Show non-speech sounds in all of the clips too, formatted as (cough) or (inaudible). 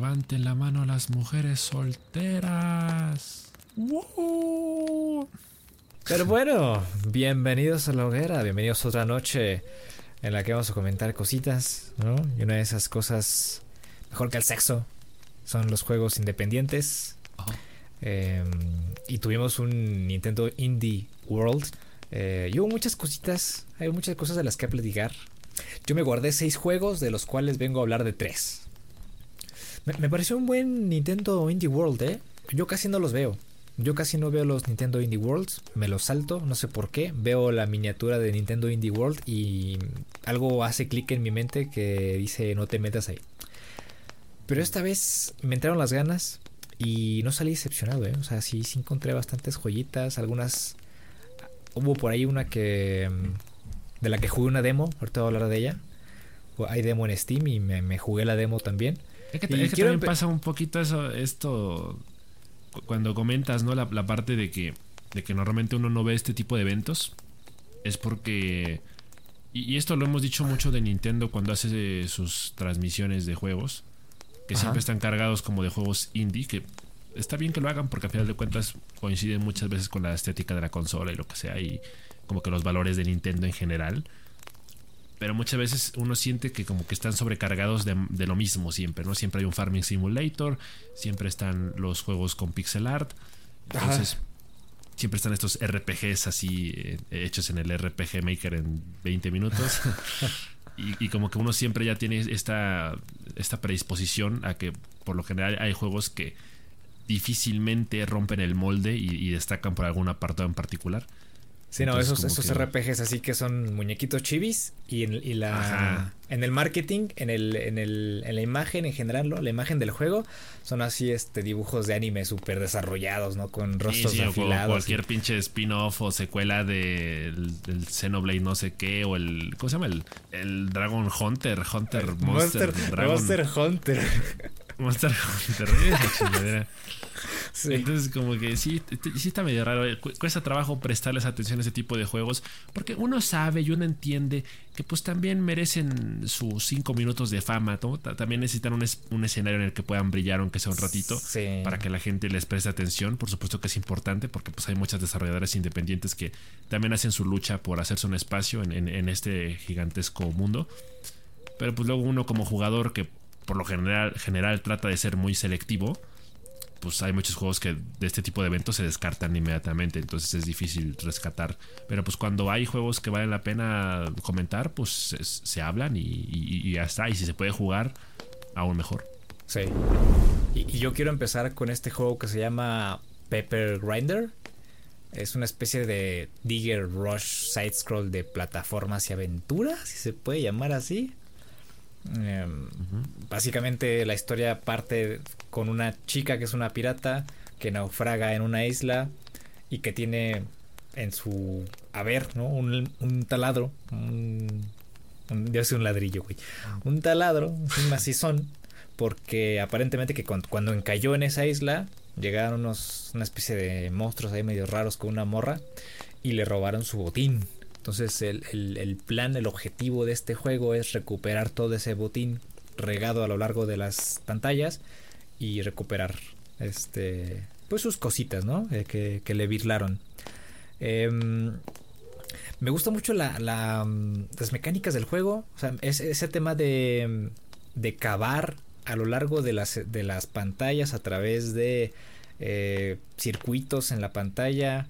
levanten la mano las mujeres solteras. Pero bueno, bienvenidos a la hoguera, bienvenidos a otra noche en la que vamos a comentar cositas, ¿no? Y una de esas cosas, mejor que el sexo, son los juegos independientes. Eh, y tuvimos un Nintendo Indie World. Eh, y hubo muchas cositas, hay muchas cosas de las que platicar. Yo me guardé seis juegos, de los cuales vengo a hablar de tres. Me, me pareció un buen Nintendo Indie World, ¿eh? Yo casi no los veo. Yo casi no veo los Nintendo Indie Worlds, me los salto, no sé por qué. Veo la miniatura de Nintendo Indie World y algo hace clic en mi mente que dice no te metas ahí. Pero esta vez me entraron las ganas y no salí decepcionado, ¿eh? O sea, sí, sí encontré bastantes joyitas, algunas... Hubo por ahí una que... De la que jugué una demo, ahorita voy a hablar de ella. Hay demo en Steam y me jugué la demo también. Es que, es que también pasa un poquito eso, esto cuando comentas, ¿no? La, la, parte de que, de que normalmente uno no ve este tipo de eventos, es porque... Y, y esto lo hemos dicho mucho de Nintendo cuando hace sus transmisiones de juegos, que Ajá. siempre están cargados como de juegos indie, que está bien que lo hagan porque al final de cuentas coinciden muchas veces con la estética de la consola y lo que sea, y como que los valores de Nintendo en general pero muchas veces uno siente que como que están sobrecargados de, de, lo mismo siempre, ¿no? Siempre hay un Farming Simulator, siempre están los juegos con pixel art, entonces Ajá. siempre están estos RPGs así eh, hechos en el RPG Maker en 20 minutos. (laughs) y, y, como que uno siempre ya tiene esta, esta predisposición a que por lo general hay juegos que difícilmente rompen el molde y, y destacan por algún apartado en particular. Sí, no, Entonces, esos, esos que... RPGs así que son muñequitos chivis y en, y la, Ajá. en el marketing, en, el, en, el, en la imagen en general, ¿no? la imagen del juego, son así este dibujos de anime súper desarrollados, ¿no? Con rostros sí, sí, afilados. O cualquier y... pinche spin-off o secuela del de, de Xenoblade no sé qué, o el, ¿cómo se llama? El, el Dragon Hunter, Hunter Monster, Monster, Dragon, Monster Hunter. Monster (laughs) Hunter, (laughs) Sí. Entonces, como que sí, sí está medio raro. Cuesta trabajo prestarles atención a ese tipo de juegos. Porque uno sabe y uno entiende que, pues, también merecen sus cinco minutos de fama. ¿no? También necesitan un, es un, escenario en el que puedan brillar, aunque sea un ratito. Sí. Para que la gente les preste atención. Por supuesto que es importante, porque, pues, hay muchas desarrolladoras independientes que también hacen su lucha por hacerse un espacio en, en, en este gigantesco mundo. Pero, pues, luego uno, como jugador que por lo general, general trata de ser muy selectivo pues hay muchos juegos que de este tipo de eventos se descartan inmediatamente, entonces es difícil rescatar. Pero pues cuando hay juegos que valen la pena comentar, pues se, hablan y, y, y, ya está. Y si se puede jugar, aún mejor. Sí. Y, y, yo quiero empezar con este juego que se llama Pepper Grinder. Es una especie de Digger Rush side scroll de plataformas y aventuras, si se puede llamar así. Eh, uh -huh. Básicamente la historia parte con una chica que es una pirata que naufraga en una isla y que tiene en su haber ¿no? un, un taladro, un, un, yo soy un ladrillo, güey, un taladro, un macizón, porque aparentemente que cuando, cuando encalló en esa isla llegaron unos, una especie de monstruos ahí medio raros con una morra y le robaron su botín. Entonces el, el, plan, el objetivo de este juego es recuperar todo ese botín regado a lo largo de las pantallas y recuperar este pues sus cositas, ¿no? Eh, que, que, le birlaron. Eh, me gusta mucho la, la, las mecánicas del juego. O sea, es, ese tema de, de cavar a lo largo de las, de las pantallas a través de eh, circuitos en la pantalla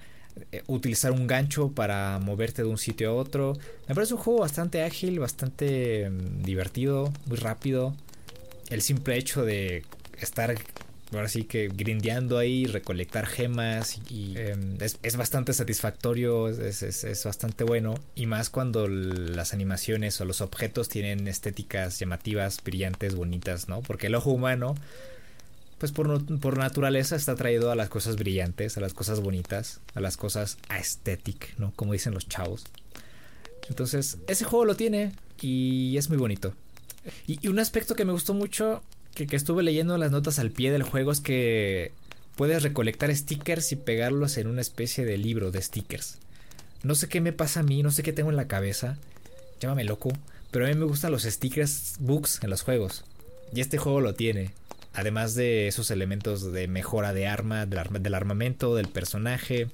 utilizar un gancho para moverte de un sitio a otro. Me parece un juego bastante ágil, bastante um, divertido, muy rápido. El simple hecho de estar ahora sí que grindeando ahí, recolectar gemas y eh, es, es, bastante satisfactorio, es, es, es, bastante bueno y más cuando las animaciones o los objetos tienen estéticas llamativas, brillantes, bonitas, ¿no? Porque el ojo humano pues por, por, naturaleza está traído a las cosas brillantes, a las cosas bonitas, a las cosas aesthetic, ¿no? Como dicen los chavos. Entonces, ese juego lo tiene y es muy bonito. Y, y un aspecto que me gustó mucho, que, que, estuve leyendo las notas al pie del juego, es que puedes recolectar stickers y pegarlos en una especie de libro de stickers. No sé qué me pasa a mí, no sé qué tengo en la cabeza, llámame loco, pero a mí me gustan los stickers books en los juegos. Y este juego lo tiene. Además de esos elementos de mejora de arma, del, armamento, del personaje,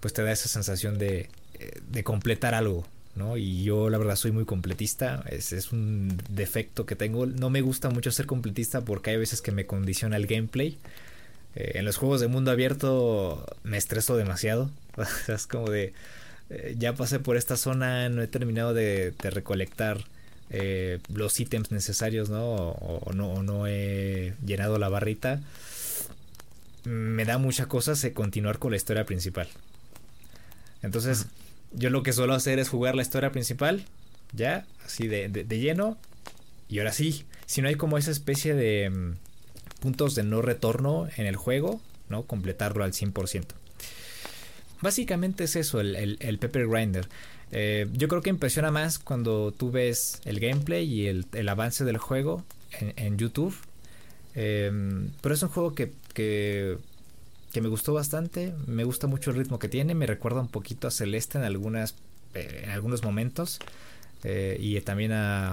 pues te da esa sensación de, eh, completar algo, ¿no? Y yo la verdad soy muy completista, es, es, un defecto que tengo, no me gusta mucho ser completista porque hay veces que me condiciona el gameplay. Eh, en los juegos de mundo abierto me estreso demasiado, (laughs) es como de, eh, ya pasé por esta zona, no he terminado de, recolectar eh, los ítems necesarios, ¿no? O, ¿no? he llenado la barrita. Me da mucha cosa continuar con la historia principal. Entonces, yo lo que suelo hacer es jugar la historia principal, ya, así de, de, lleno. Y ahora sí, si no hay como esa especie de mm, puntos de no retorno en el juego, ¿no? Completarlo al 100%. Básicamente es eso, el, Pepper Grinder. Eh, yo creo que impresiona más cuando tú ves el gameplay y el, avance del juego en, YouTube. Em, pero es un juego que, que, me gustó bastante. Me gusta mucho el ritmo que tiene. Me recuerda un poquito a Celeste en, algunas, eh, en algunos momentos. Eh, y también a,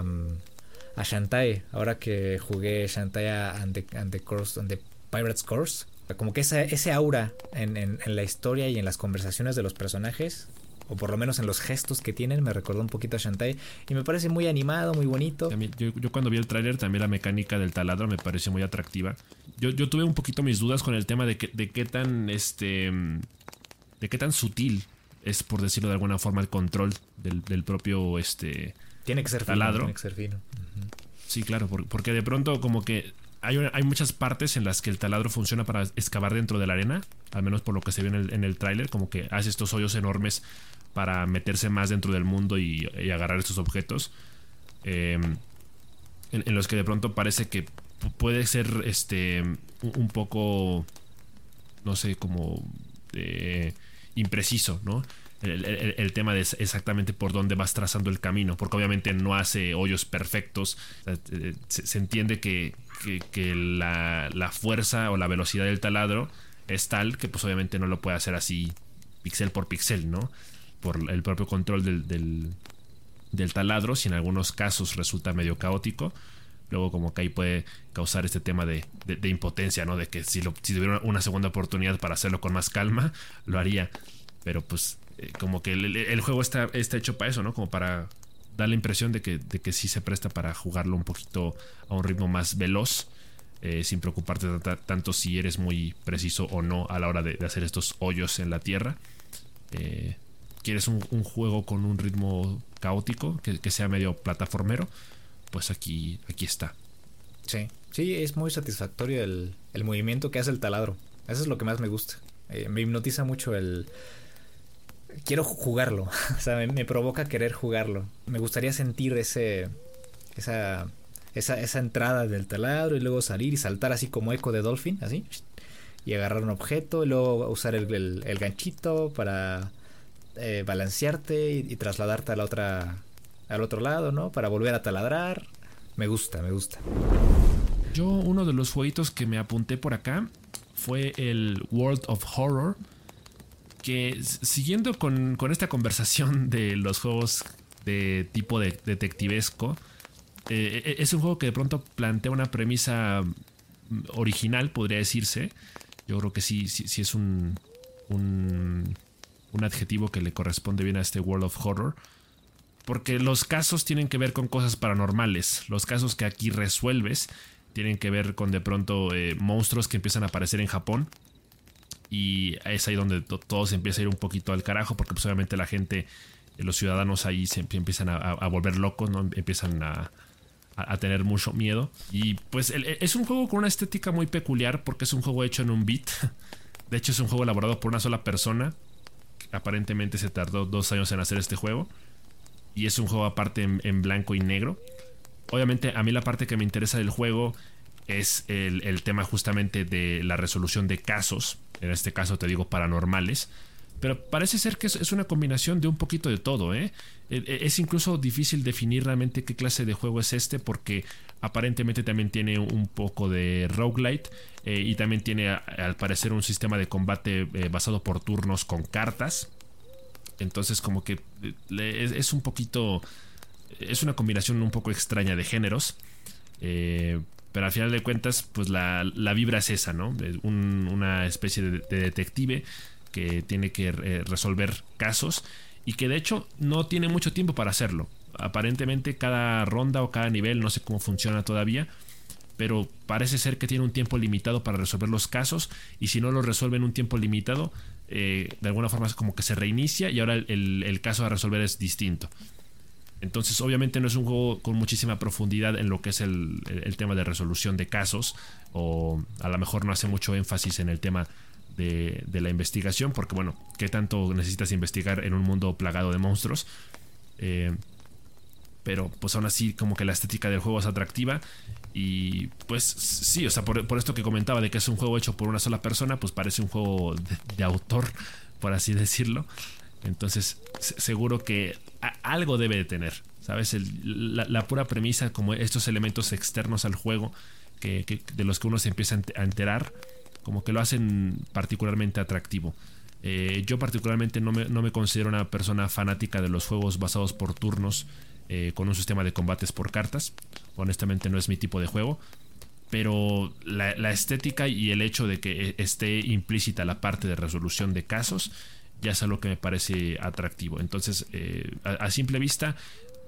a Shantae. Ahora que jugué Shantae and the, and the, Course, and the Pirates Course como que esa, ese aura en, en, la historia y en las conversaciones de los personajes, o por lo menos en los gestos que tienen, me recordó un poquito a Shantae. Y me parece muy animado, muy bonito. Yo, yo, cuando vi el tráiler, también la mecánica del taladro me pareció muy atractiva. Yo, yo tuve un poquito mis dudas con el tema de, que, de qué tan este de qué tan sutil es, por decirlo de alguna forma, el control del, del propio este tiene que ser taladro. tiene que ser fino. Sí, claro, porque de pronto como que hay, hay, muchas partes en las que el taladro funciona para excavar dentro de la arena, al menos por lo que se ve en el, en el tráiler, como que hace estos hoyos enormes para meterse más dentro del mundo y, agarrar estos objetos. Em, en, los que de pronto parece que puede ser este un poco, no sé, como eh, impreciso, ¿no? el, tema de exactamente por dónde vas trazando el camino, porque obviamente no hace hoyos perfectos. Se, entiende que, la, fuerza o la velocidad del taladro es tal que pues obviamente no lo puede hacer así pixel por pixel, ¿no? Por el propio control del, del, taladro, si en algunos casos resulta medio caótico. Luego como que ahí puede causar este tema de, impotencia, ¿no? De que si, lo, si tuviera una segunda oportunidad para hacerlo con más calma, lo haría. Pero pues eh, como que el, juego está, está hecho para eso, ¿no? Como para dar la impresión de que, de que sí se presta para jugarlo un poquito a un ritmo más veloz. Eh, sin preocuparte tanto si eres muy preciso o no a la hora de, hacer estos hoyos en la tierra. Eh, ¿Quieres un, juego con un ritmo caótico, que, sea medio plataformero? Pues aquí, aquí está. Sí, sí, es muy satisfactorio el, el movimiento que hace el taladro. Eso es lo que más me gusta. me hipnotiza mucho el, quiero jugarlo. (laughs) o sea, me, provoca querer jugarlo. Me gustaría sentir ese. Esa, esa, esa entrada del taladro y luego salir y saltar así como eco de Dolphin, así. Y agarrar un objeto y luego usar el, el, ganchito para eh, balancearte y, trasladarte a la otra, al otro lado, ¿no? Para volver a taladrar. Me gusta, me gusta. Yo, uno de los jueguitos que me apunté por acá fue el World of Horror que siguiendo con, esta conversación (laughs) de los juegos de tipo de detectivesco, eh, e, es un juego que de pronto plantea una premisa original, podría decirse. Yo creo que sí, sí, es un, un, un, adjetivo que le corresponde bien a este World of Horror. Porque los casos tienen que ver con cosas paranormales. Los casos que aquí resuelves tienen que ver con de pronto eh, monstruos que empiezan a aparecer en Japón y es ahí donde todo se empieza a ir un poquito al carajo, porque pues obviamente la gente, eh, los ciudadanos ahí se empiezan a, volver locos, ¿no? Empiezan a, tener mucho miedo. Y pues es un juego con una estética muy peculiar, porque es un juego hecho en un beat. (laughs) De hecho, es un juego elaborado por una sola persona. Aparentemente se tardó dos años en hacer este juego. Y es un juego aparte en, blanco y negro. Obviamente, a mí la parte que me interesa del juego es el, el tema justamente de la resolución de casos en este caso te digo paranormales. Pero parece ser que es una combinación de un poquito de todo, ¿eh? E, e, es incluso difícil definir realmente qué clase de juego es este porque aparentemente también tiene un poco de roguelite eh, y también tiene al parecer un sistema de combate eh, basado por turnos con cartas. Entonces como que es, un poquito... Es una combinación un poco extraña de géneros. pero al final de cuentas, pues la, vibra es esa, ¿no? una especie de, detective que tiene que eh, resolver casos y que de hecho no tiene mucho tiempo para hacerlo. Aparentemente cada ronda o cada nivel, no sé cómo funciona todavía, pero parece ser que tiene un tiempo limitado para resolver los casos y si no lo resuelve en un tiempo limitado, eh, de alguna forma es como que se reinicia y ahora el caso a resolver es distinto. Entonces, obviamente no es un juego con muchísima profundidad en lo que es el, tema de resolución de casos, o a lo mejor no hace mucho énfasis en el tema de, la investigación, porque bueno, ¿qué tanto necesitas investigar en un mundo plagado de monstruos? Eh, pero pues aún así como que la estética del juego es atractiva y pues sí, o sea, por, esto que comentaba de que es un juego hecho por una sola persona, pues parece un juego de autor, por así decirlo. Entonces, seguro que algo debe de tener, ¿sabes? la, pura premisa, como estos elementos externos al juego, que, de los que uno se empieza a enterar, como que lo hacen particularmente atractivo. Eh, yo particularmente no me, considero una persona fanática de los juegos basados por turnos eh, con un sistema de combates por cartas. Honestamente no es mi tipo de juego. Pero la, estética y el hecho de que esté implícita la parte de resolución de casos ya es algo que me parece atractivo. Entonces, eh, a, simple vista,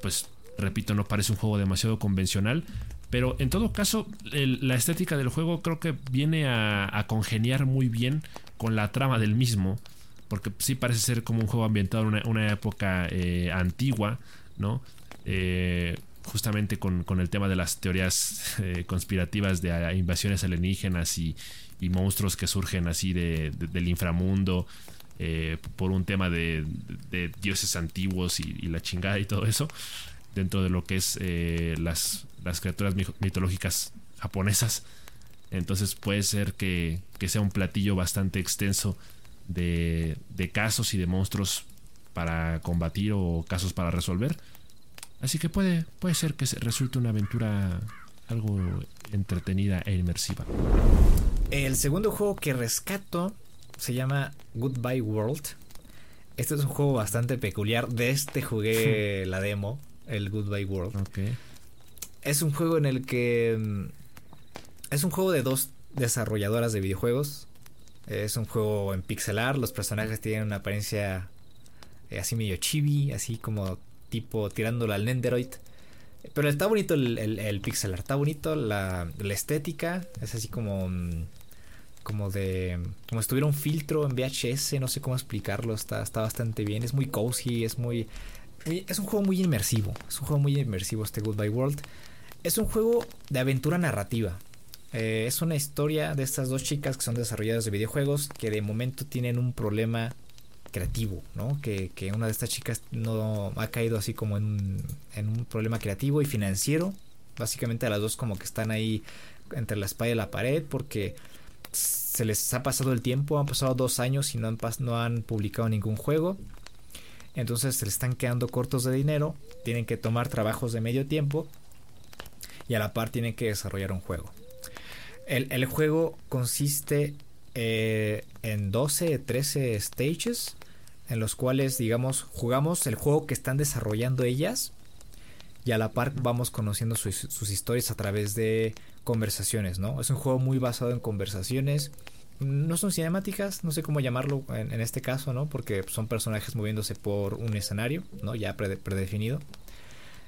pues repito, no parece un juego demasiado convencional. Pero en todo caso, la estética del juego creo que viene a, congeniar muy bien con la trama del mismo. Porque sí parece ser como un juego ambientado en una, época eh, antigua, ¿no? Eh, justamente con, el tema de las teorías (laughs) conspirativas de invasiones alienígenas y, monstruos que surgen así del inframundo eh, por un tema de, dioses antiguos y, la chingada y todo eso, dentro de lo que es eh, las, criaturas mitológicas japonesas. Entonces puede ser que, sea un platillo bastante extenso de, casos y de monstruos para combatir o casos para resolver. Así que puede, puede ser que resulte una aventura algo entretenida e inmersiva. El segundo juego que rescato se llama Goodbye World. Este es un juego bastante peculiar. De este jugué (laughs) la demo, el Goodbye World. Es un juego en el que... Mm, es un juego de dos desarrolladoras de videojuegos. Es un juego en pixelar. Los personajes tienen una apariencia eh, así medio chibi, así como tipo tirándolo al Nenderoid. Pero está bonito el, el, pixelar, está bonito la, la, estética. Es así como... Mm, como de como si tuviera un filtro en VHS, no sé cómo explicarlo, está, está bastante bien, es muy cozy, es muy, es un juego muy inmersivo, es un juego muy inmersivo este Goodbye World. Es un juego de aventura narrativa. Eh, es una historia de estas dos chicas que son desarrolladoras de videojuegos que de momento tienen un problema creativo, ¿no? Que, que una de estas chicas no ha caído así como en, en un problema creativo y financiero. Básicamente a las dos como que están ahí entre la espalda y la pared porque se les ha pasado el tiempo, han pasado dos años y no han, no han publicado ningún juego. Entonces se les están quedando cortos de dinero, tienen que tomar trabajos de medio tiempo y a la par tienen que desarrollar un juego. El, juego consiste eh, en 12, 13 stages en los cuales, digamos, jugamos el juego que están desarrollando ellas y a la par vamos conociendo sus historias a través de conversaciones, ¿no? Es un juego muy basado en conversaciones. No son cinemáticas, no sé cómo llamarlo en, este caso, ¿no? Porque son personajes moviéndose por un escenario, ¿no? Ya predefinido.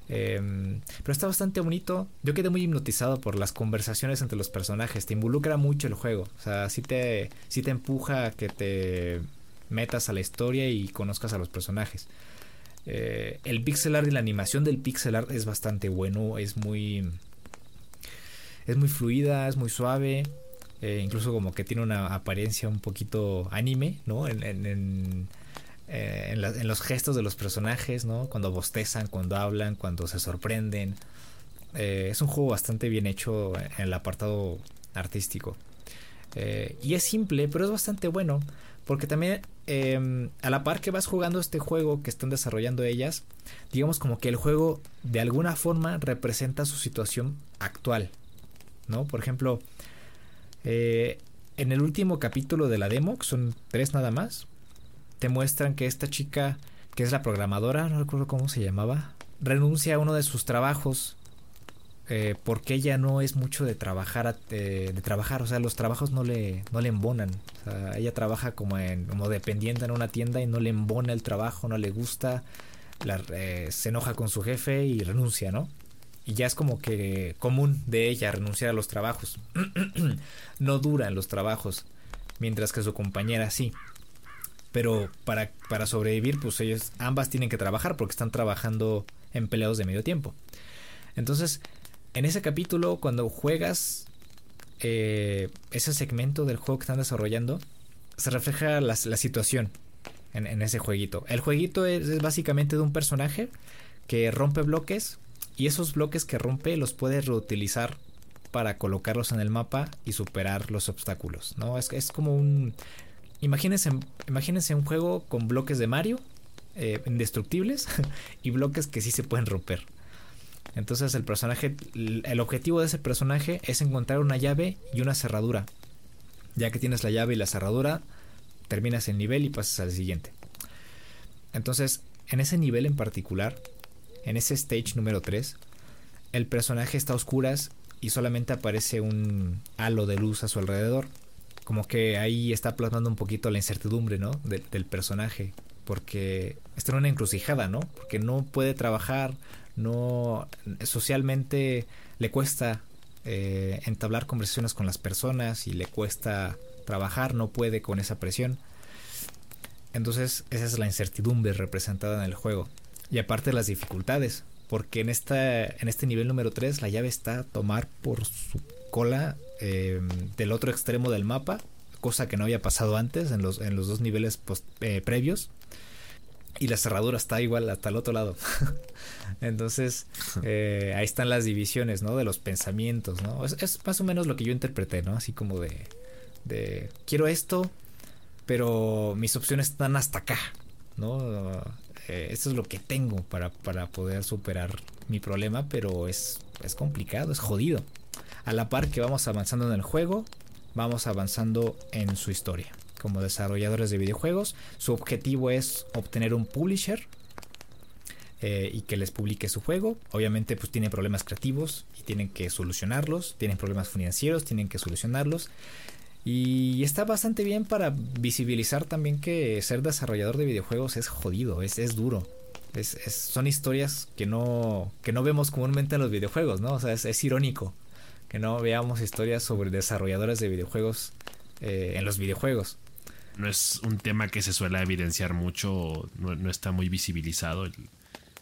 Em, pero está bastante bonito. Yo quedé muy hipnotizado por las conversaciones entre los personajes. Te involucra mucho el juego. O sea, sí te, te empuja a que te metas a la historia y conozcas a los personajes. Eh, el pixel art y la animación del pixel art es bastante bueno. Es muy es muy fluida, es muy suave. Eh, incluso como que tiene una apariencia un poquito anime, ¿no? En, eh, los gestos de los personajes, ¿no? Cuando bostezan, cuando hablan, cuando se sorprenden. Eh, es un juego bastante bien hecho en el apartado artístico. y es simple, pero es bastante bueno. Porque también em, a la par que vas jugando este juego que están desarrollando ellas, digamos como que el juego de alguna forma representa su situación actual. ¿no? Por ejemplo, eh, en el último capítulo de la demo, que son tres nada más, te muestran que esta chica, que es la programadora, no recuerdo cómo se llamaba, renuncia a uno de sus trabajos eh, porque ella no es mucho de trabajar, de trabajar, o sea, los trabajos no le, no le embonan. O sea, ella trabaja como, en, como dependiente en una tienda y no le embona el trabajo, no le gusta, eh, se enoja con su jefe y renuncia, ¿no? Y ya es como que común de ella renunciar a los trabajos. (clears throat) no dura en los trabajos, mientras que su compañera sí. Pero para, para sobrevivir, pues ellos ambas tienen que trabajar porque están trabajando empleados de medio tiempo. Entonces, en ese capítulo, cuando juegas eh, ese segmento del juego que están desarrollando, se refleja la, situación en, ese jueguito. El jueguito es, básicamente de un personaje que rompe bloques y esos bloques que rompe los puede reutilizar para colocarlos en el mapa y superar los obstáculos. ¿no? Es, es como un... Imagínense, imagínense un juego con bloques de Mario, eh, indestructibles, (laughs) y bloques que sí se pueden romper. Entonces el personaje, el objetivo de ese personaje es encontrar una llave y una cerradura. Ya que tienes la llave y la cerradura, terminas el nivel y pasas al siguiente. Entonces, en ese nivel en particular, en ese stage número 3, el personaje está a oscuras y solamente aparece un halo de luz a su alrededor. Como que ahí está plasmando un poquito la incertidumbre, ¿no? del personaje. Porque está en una encrucijada, ¿no? Porque no puede trabajar, no socialmente le cuesta eh, entablar conversaciones con las personas y le cuesta trabajar, no puede con esa presión. Entonces esa es la incertidumbre representada en el juego. Y aparte las dificultades, porque en, esta, en este nivel número 3 la llave está a tomar por su cola em, del otro extremo del mapa, cosa que no había pasado antes en los, en los dos niveles eh, previos y la cerradura está igual hasta el otro lado. (laughs) Entonces, (laughs) eh, ahí están las divisiones, ¿no? De los pensamientos, ¿no? Es, más o menos lo que yo interpreté, ¿no? Así como de, de, quiero esto, pero mis opciones están hasta acá, ¿no? Eh, esto es lo que tengo para, para poder superar mi problema, pero es, es complicado, es jodido. A la par que vamos avanzando en el juego, vamos avanzando en su historia como desarrolladores de videojuegos. Su objetivo es obtener un publisher eh, y que les publique su juego. Obviamente pues tienen problemas creativos y tienen que solucionarlos. Tienen problemas financieros, tienen que solucionarlos. Y está bastante bien para visibilizar también que ser desarrollador de videojuegos es jodido, es, es duro. Es, son historias que no, que no vemos comúnmente en los videojuegos, ¿no? O sea, es, irónico que no veamos historias sobre desarrolladores de videojuegos eh, en los videojuegos no es un tema que se suele evidenciar mucho, no, está muy visibilizado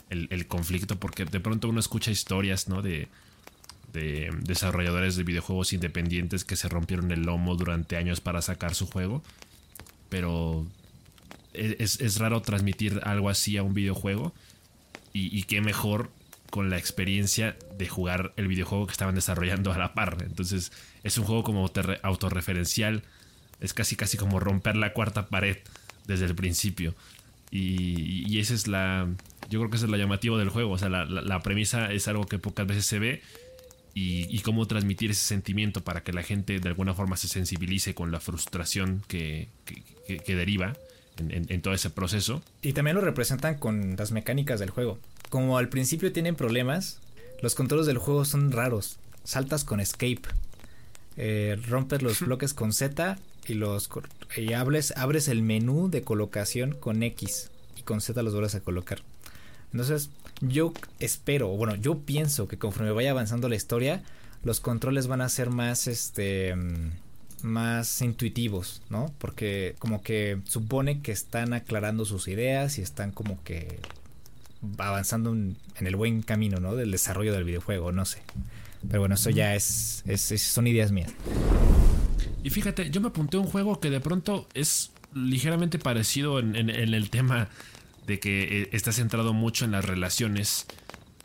el, conflicto, porque de pronto uno escucha historias, ¿no? De, de desarrolladores de videojuegos independientes que se rompieron el lomo durante años para sacar su juego, pero es, raro transmitir algo así a un videojuego y qué mejor con la experiencia de jugar el videojuego que estaban desarrollando a la par. Entonces es un juego como autorreferencial es casi casi como romper la cuarta pared desde el principio. Y, esa es la. Yo creo que ese es lo llamativo del juego. O sea, la, premisa es algo que pocas veces se ve. Y, cómo transmitir ese sentimiento para que la gente de alguna forma se sensibilice con la frustración que, que, deriva en, en, todo ese proceso. Y también lo representan con las mecánicas del juego. Como al principio tienen problemas, los controles del juego son raros. Saltas con escape. Eh, rompes los bloques con Z y los y abres, abres el menú de colocación con X y con Z los vuelves a colocar. Entonces, yo espero, bueno, yo pienso que conforme vaya avanzando la historia, los controles van a ser más este más intuitivos, ¿no? Porque como que supone que están aclarando sus ideas y están como que avanzando en, el buen camino, ¿no? Del desarrollo del videojuego, no sé. Pero bueno, eso ya es, es son ideas mías. Y fíjate, yo me apunté a un juego que de pronto es ligeramente parecido en, el tema de que eh, está centrado mucho en las relaciones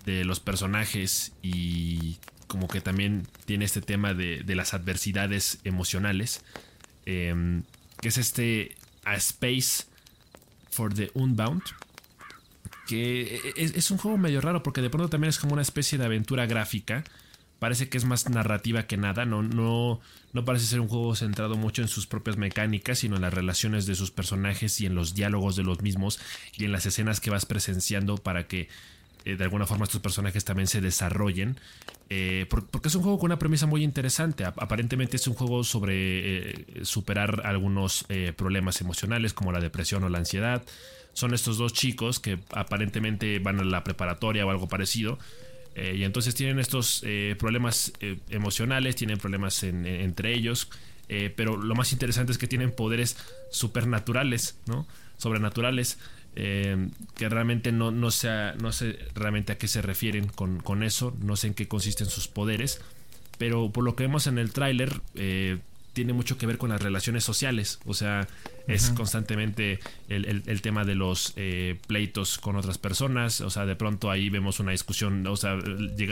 de los personajes y como que también tiene este tema de, las adversidades emocionales, em, que es este A Space for the Unbound, que e, e, es, un juego medio raro porque de pronto también es como una especie de aventura gráfica parece que es más narrativa que nada, no, no, no parece ser un juego centrado mucho en sus propias mecánicas, sino en las relaciones de sus personajes y en los diálogos de los mismos y en las escenas que vas presenciando para que de alguna forma estos personajes también se desarrollen. porque es un juego con una premisa muy interesante. Aparentemente es un juego sobre superar algunos problemas emocionales como la depresión o la ansiedad. Son estos dos chicos que aparentemente van a la preparatoria o algo parecido eh, y entonces tienen estos eh, problemas eh, emocionales, tienen problemas entre ellos, pero lo más interesante es que tienen poderes supernaturales, ¿no? Sobrenaturales, que realmente no, no, sé, no sé realmente a qué se refieren con, con, eso, no sé en qué consisten sus poderes, pero por lo que vemos en el tráiler, tiene mucho que ver con las relaciones sociales. O sea, es constantemente el, tema de los eh, pleitos con otras personas. O sea, de pronto ahí vemos una discusión. O sea,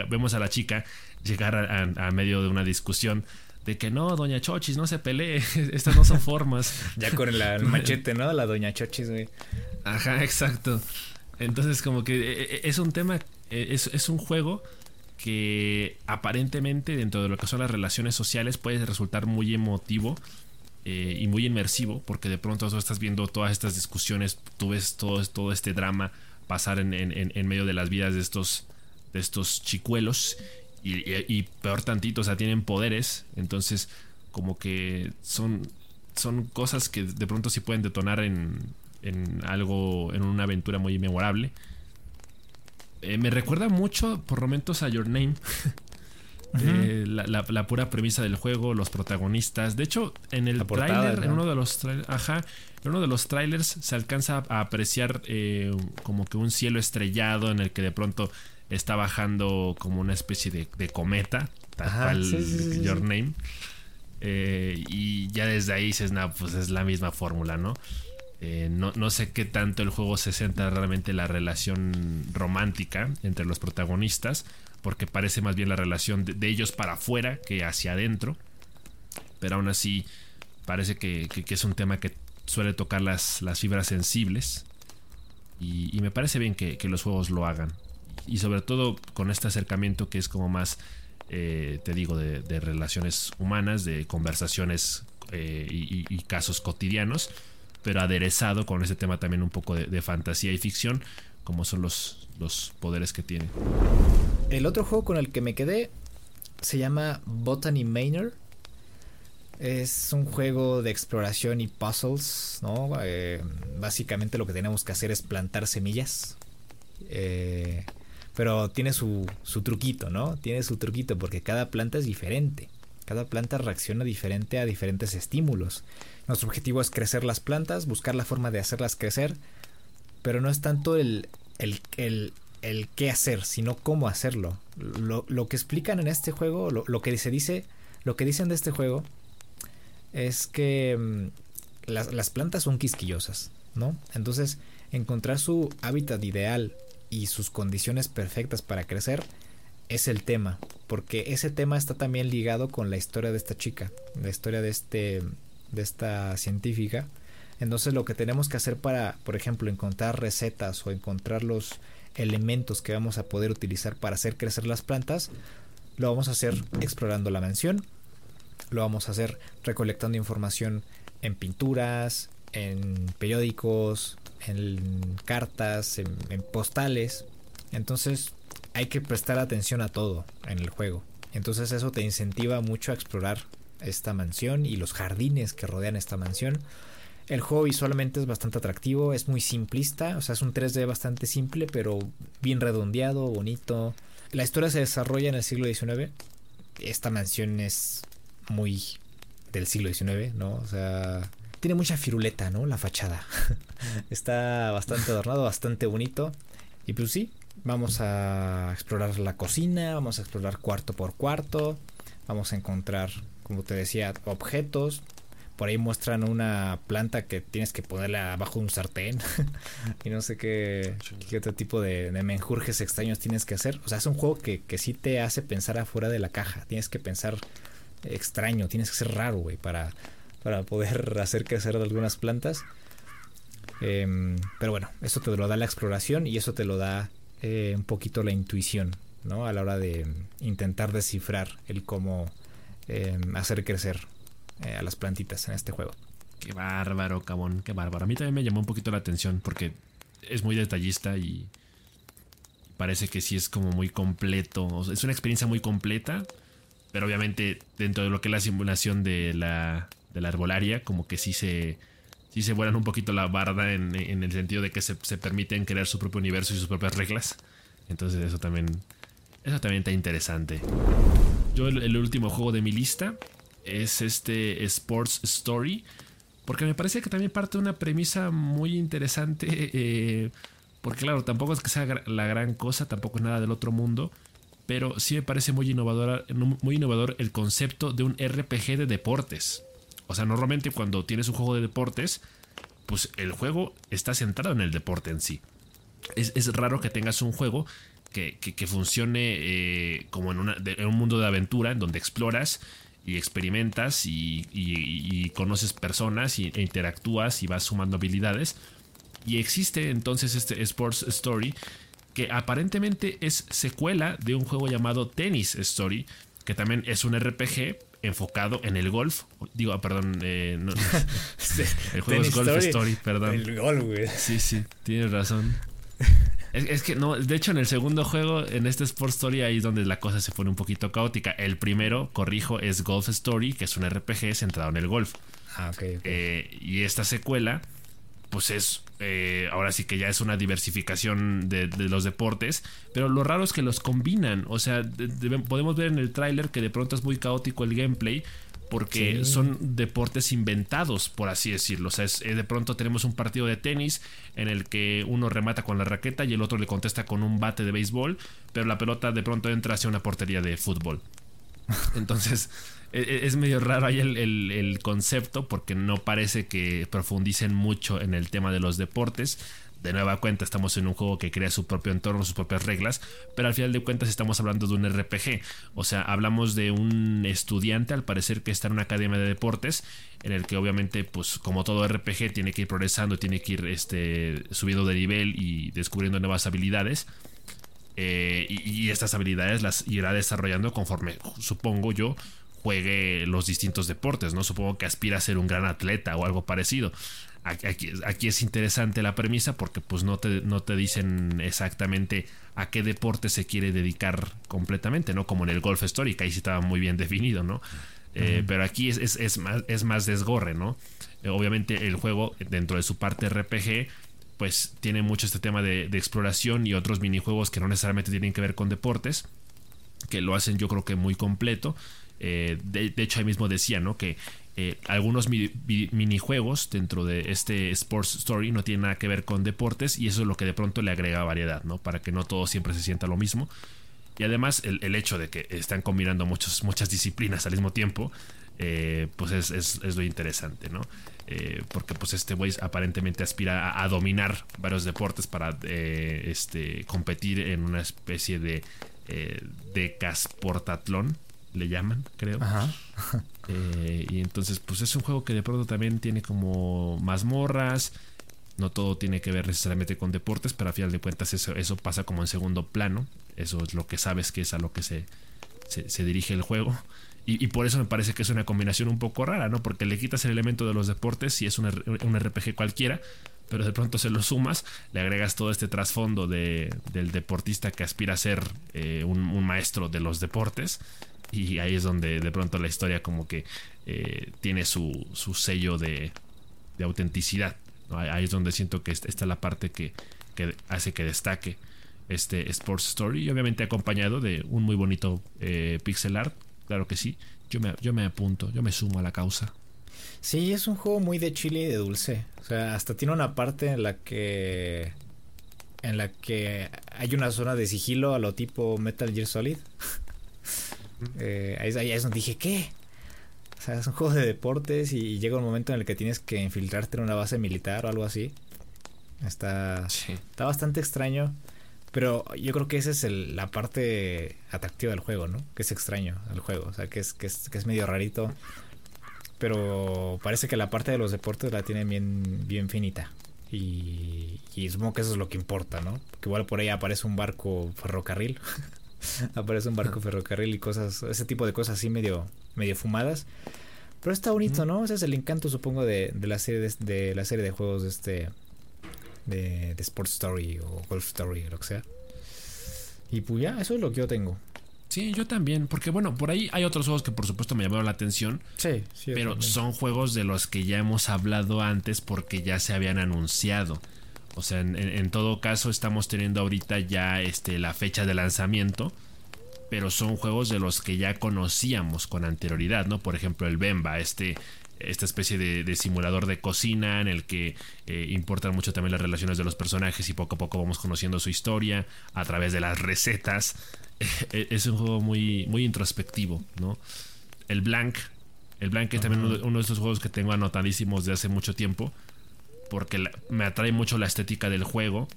vemos a la chica llegar a, medio de una discusión de que no, doña Chochis, no se pelee, (laughs) estas no son formas. (laughs) ya con el (laughs) machete, ¿no? La doña Chochis, güey. Ajá, exacto. Entonces, como que eh, eh, es un tema, es, es un juego que aparentemente dentro de lo que son las relaciones sociales puede resultar muy emotivo eh, y muy inmersivo, porque de pronto tú estás viendo todas estas discusiones, tú ves todo, todo este drama pasar en, medio de las vidas de estos, de estos chicuelos y, peor tantito, o sea, tienen poderes, entonces como que son, son cosas que de pronto sí pueden detonar en, en algo, en una aventura muy memorable. Eh, me recuerda mucho por momentos a Your Name. (laughs) Eh, la, pura premisa del juego, los protagonistas. De hecho, en el trailer, en uno de los ajá, en uno de los trailers se alcanza a apreciar eh, como que un cielo estrellado en el que de pronto está bajando como una especie de, cometa, tal Your Name. y ya desde ahí dices, no, pues es la misma fórmula, ¿no? Eh, no, sé qué tanto el juego se centra realmente en la relación romántica entre los protagonistas, porque parece más bien la relación de, ellos para afuera que hacia adentro. Pero aún así, parece que, es un tema que suele tocar las, las fibras sensibles. Y, me parece bien que, los juegos lo hagan. Y sobre todo con este acercamiento que es como más, eh, te digo, de, relaciones humanas, de conversaciones eh, y casos cotidianos pero aderezado con ese tema también un poco de, fantasía y ficción, como son los, los poderes que tiene. El otro juego con el que me quedé se llama Botany Manor. Es un juego de exploración y puzzles, ¿no? Eh, básicamente lo que tenemos que hacer es plantar semillas. Eh, pero tiene su, su truquito, ¿no? Tiene su truquito porque cada planta es diferente. Cada planta reacciona diferente a diferentes estímulos. Nuestro objetivo es crecer las plantas, buscar la forma de hacerlas crecer, pero no es tanto el, el, el, qué hacer, sino cómo hacerlo. Lo, que explican en este juego, lo, que se dice, lo que dicen de este juego es que mm, las, las plantas son quisquillosas, ¿no? Entonces, encontrar su hábitat ideal y sus condiciones perfectas para crecer es el tema, porque ese tema está también ligado con la historia de esta chica, la historia de este de esta científica. Entonces lo que tenemos que hacer para, por ejemplo, encontrar recetas o encontrar los elementos que vamos a poder utilizar para hacer crecer las plantas, lo vamos a hacer explorando la mansión, lo vamos a hacer recolectando información en pinturas, en periódicos, en cartas, en, en postales. Entonces hay que prestar atención a todo en el juego. Entonces eso te incentiva mucho a explorar esta mansión y los jardines que rodean esta mansión. El juego visualmente es bastante atractivo, es muy simplista, o sea, es un 3D bastante simple, pero bien redondeado, bonito. La historia se desarrolla en el siglo XIX. Esta mansión es muy del siglo XIX, ¿no? O sea, tiene mucha firuleta, ¿no? La fachada. (laughs) Está bastante adornado, bastante bonito. Y pues sí, vamos a explorar la cocina, vamos a explorar cuarto por cuarto, vamos a encontrar como te decía, objetos. Por ahí muestran una planta que tienes que ponerla abajo de un sartén. (laughs) y no sé qué, qué otro tipo de, menjurjes extraños tienes que hacer. O sea, es un juego que, que sí te hace pensar afuera de la caja. Tienes que pensar extraño, tienes que ser raro, güey, para, para poder (laughs) hacer crecer algunas plantas. Em, pero bueno, eso te lo da la exploración y eso te lo da eh, un poquito la intuición, ¿no? A la hora de intentar descifrar el cómo Em, hacer crecer eh, a las plantitas en este juego. Qué bárbaro, cabón, qué bárbaro. A mí también me llamó un poquito la atención porque es muy detallista y parece que sí es como muy completo. es una experiencia muy completa, pero obviamente dentro de lo que es la simulación de la, de la arbolaria, como que sí se, sí se vuelan un poquito la barda en, el sentido de que se, permiten crear su propio universo y sus propias reglas. Entonces eso también, eso también está interesante. Yo el, último juego de mi lista es este Sports Story. Porque me parece que también parte de una premisa muy interesante. (laughs) Eh, porque claro, tampoco es que sea la gran cosa, tampoco es nada del otro mundo. Pero sí me parece muy, innovador, muy innovador el concepto de un RPG de deportes. O sea, normalmente cuando tienes un juego de deportes, pues el juego está centrado en el deporte en sí. Es, raro que tengas un juego que, funcione eh, como en, un mundo de aventura, en donde exploras y experimentas y, conoces personas y, e interactúas y vas sumando habilidades. Y existe entonces este Sports Story que aparentemente es secuela de un juego llamado Tennis Story, que también es un RPG enfocado en el golf. Digo, ah, perdón, eh, (laughs) el juego es Golf Story. perdón. El golf, güey. Sí, sí, tienes razón. (laughs) Es, que no, de hecho en el segundo juego, en este Sport Story, ahí es donde la cosa se pone un poquito caótica. El primero, corrijo, es Golf Story, que es un RPG centrado en el golf. Ah, ok. Eh, y esta secuela pues es, eh, ahora sí que ya es una diversificación de, los deportes, pero lo raro es que los combinan, o sea, podemos ver en el tráiler que de pronto es muy caótico el gameplay, porque son deportes inventados, por así decirlo. O sea, eh, de pronto tenemos un partido de tenis en el que uno remata con la raqueta y el otro le contesta con un bate de béisbol, pero la pelota de pronto entra hacia una portería de fútbol. (laughs) Entonces, e, e, es medio raro ahí el, concepto porque no parece que profundicen mucho en el tema de los deportes. De nueva cuenta estamos en un juego que crea su propio entorno, sus propias reglas, pero al final de cuentas estamos hablando de un RPG. O sea, hablamos de un estudiante al parecer que está en una academia de deportes, en el que obviamente, pues como todo RPG, tiene que ir progresando, tiene que ir este, subiendo de nivel y descubriendo nuevas habilidades. Eh, y, y, estas habilidades las irá desarrollando conforme, supongo yo, juegue los distintos deportes, ¿no? Supongo que aspira a ser un gran atleta o algo parecido. Aquí, aquí, es interesante la premisa porque pues no te, no te dicen exactamente a qué deporte se quiere dedicar completamente, ¿no? Como en el Golf Story, que ahí sí estaba muy bien definido, ¿no? Eh, pero aquí es, es, más, es más desgorre, ¿no? Eh, obviamente el juego, dentro de su parte RPG, pues tiene mucho este tema de, exploración y otros minijuegos que no necesariamente tienen que ver con deportes, que lo hacen yo creo que muy completo. Eh, de, hecho, ahí mismo decía, ¿no? Que eh, algunos minijuegos dentro de este Sports Story no tienen nada que ver con deportes y eso es lo que de pronto le agrega variedad, ¿no? Para que no todo siempre se sienta lo mismo. Y además el, hecho de que están combinando muchas disciplinas al mismo tiempo, eh, pues es, lo interesante, ¿no? Porque pues este güey aparentemente aspira a, dominar varios deportes para este, competir en una especie de de casportatlón le llaman, creo. Ajá. (laughs) Eh, y entonces, pues es un juego que de pronto también tiene como mazmorras. No todo tiene que ver necesariamente con deportes, pero a final de cuentas eso, eso pasa como en segundo plano. Eso es lo que sabes que es a lo que se, se, dirige el juego. Y, por eso me parece que es una combinación un poco rara, ¿no? Porque le quitas el elemento de los deportes y es un, un RPG cualquiera, pero de pronto se lo sumas, le agregas todo este trasfondo de, del deportista que aspira a ser eh, un, maestro de los deportes y ahí es donde de pronto la historia como que eh, tiene su, su, sello de, de autenticidad. Ahí es donde siento que esta, es la parte que, que, hace que destaque este Sports Story y obviamente acompañado de un muy bonito eh, pixel art, claro que sí. Yo me, yo me apunto, yo me sumo a la causa. Sí, es un juego muy de chile y de dulce. O sea, hasta tiene una parte en la que en la que hay una zona de sigilo a lo tipo Metal Gear Solid. (laughs) Eh, ahí, es donde dije, ¿qué? O sea, es un juego de deportes y llega un momento en el que tienes que infiltrarte en una base militar o algo así. Está, está bastante extraño. Pero yo creo que esa es la parte atractiva del juego, ¿no? Que es extraño el juego. O sea, que es, que es, que es medio rarito. Pero parece que la parte de los deportes la tiene bien, bien finita. Y, y supongo que eso es lo que importa, ¿no? Que igual por ahí aparece un barco ferrocarril. (laughs) aparece un barco ferrocarril y cosas, ese tipo de cosas así medio, medio fumadas. Pero está bonito, ¿no? Ese es el encanto, supongo, de, la serie de, la serie de juegos de este de, de Sports Story o Golf Story, lo que sea. Y pues ya, eso es lo que yo tengo. Sí, yo también, porque bueno, por ahí hay otros juegos que por supuesto me llamaron la atención. Sí, sí. Pero son juegos de los que ya hemos hablado antes porque ya se habían anunciado. O sea, en, todo caso estamos teniendo ahorita ya este, la fecha de lanzamiento. Pero son juegos de los que ya conocíamos con anterioridad, ¿no? Por ejemplo, el Bemba, este, esta especie de, simulador de cocina en el que eh, importan mucho también las relaciones de los personajes y poco a poco vamos conociendo su historia a través de las recetas. (laughs) es un juego muy, muy introspectivo, ¿no? El Blank. El Blank es también uno, de esos juegos que tengo anotadísimos de hace mucho tiempo. Porque me atrae mucho la estética del juego.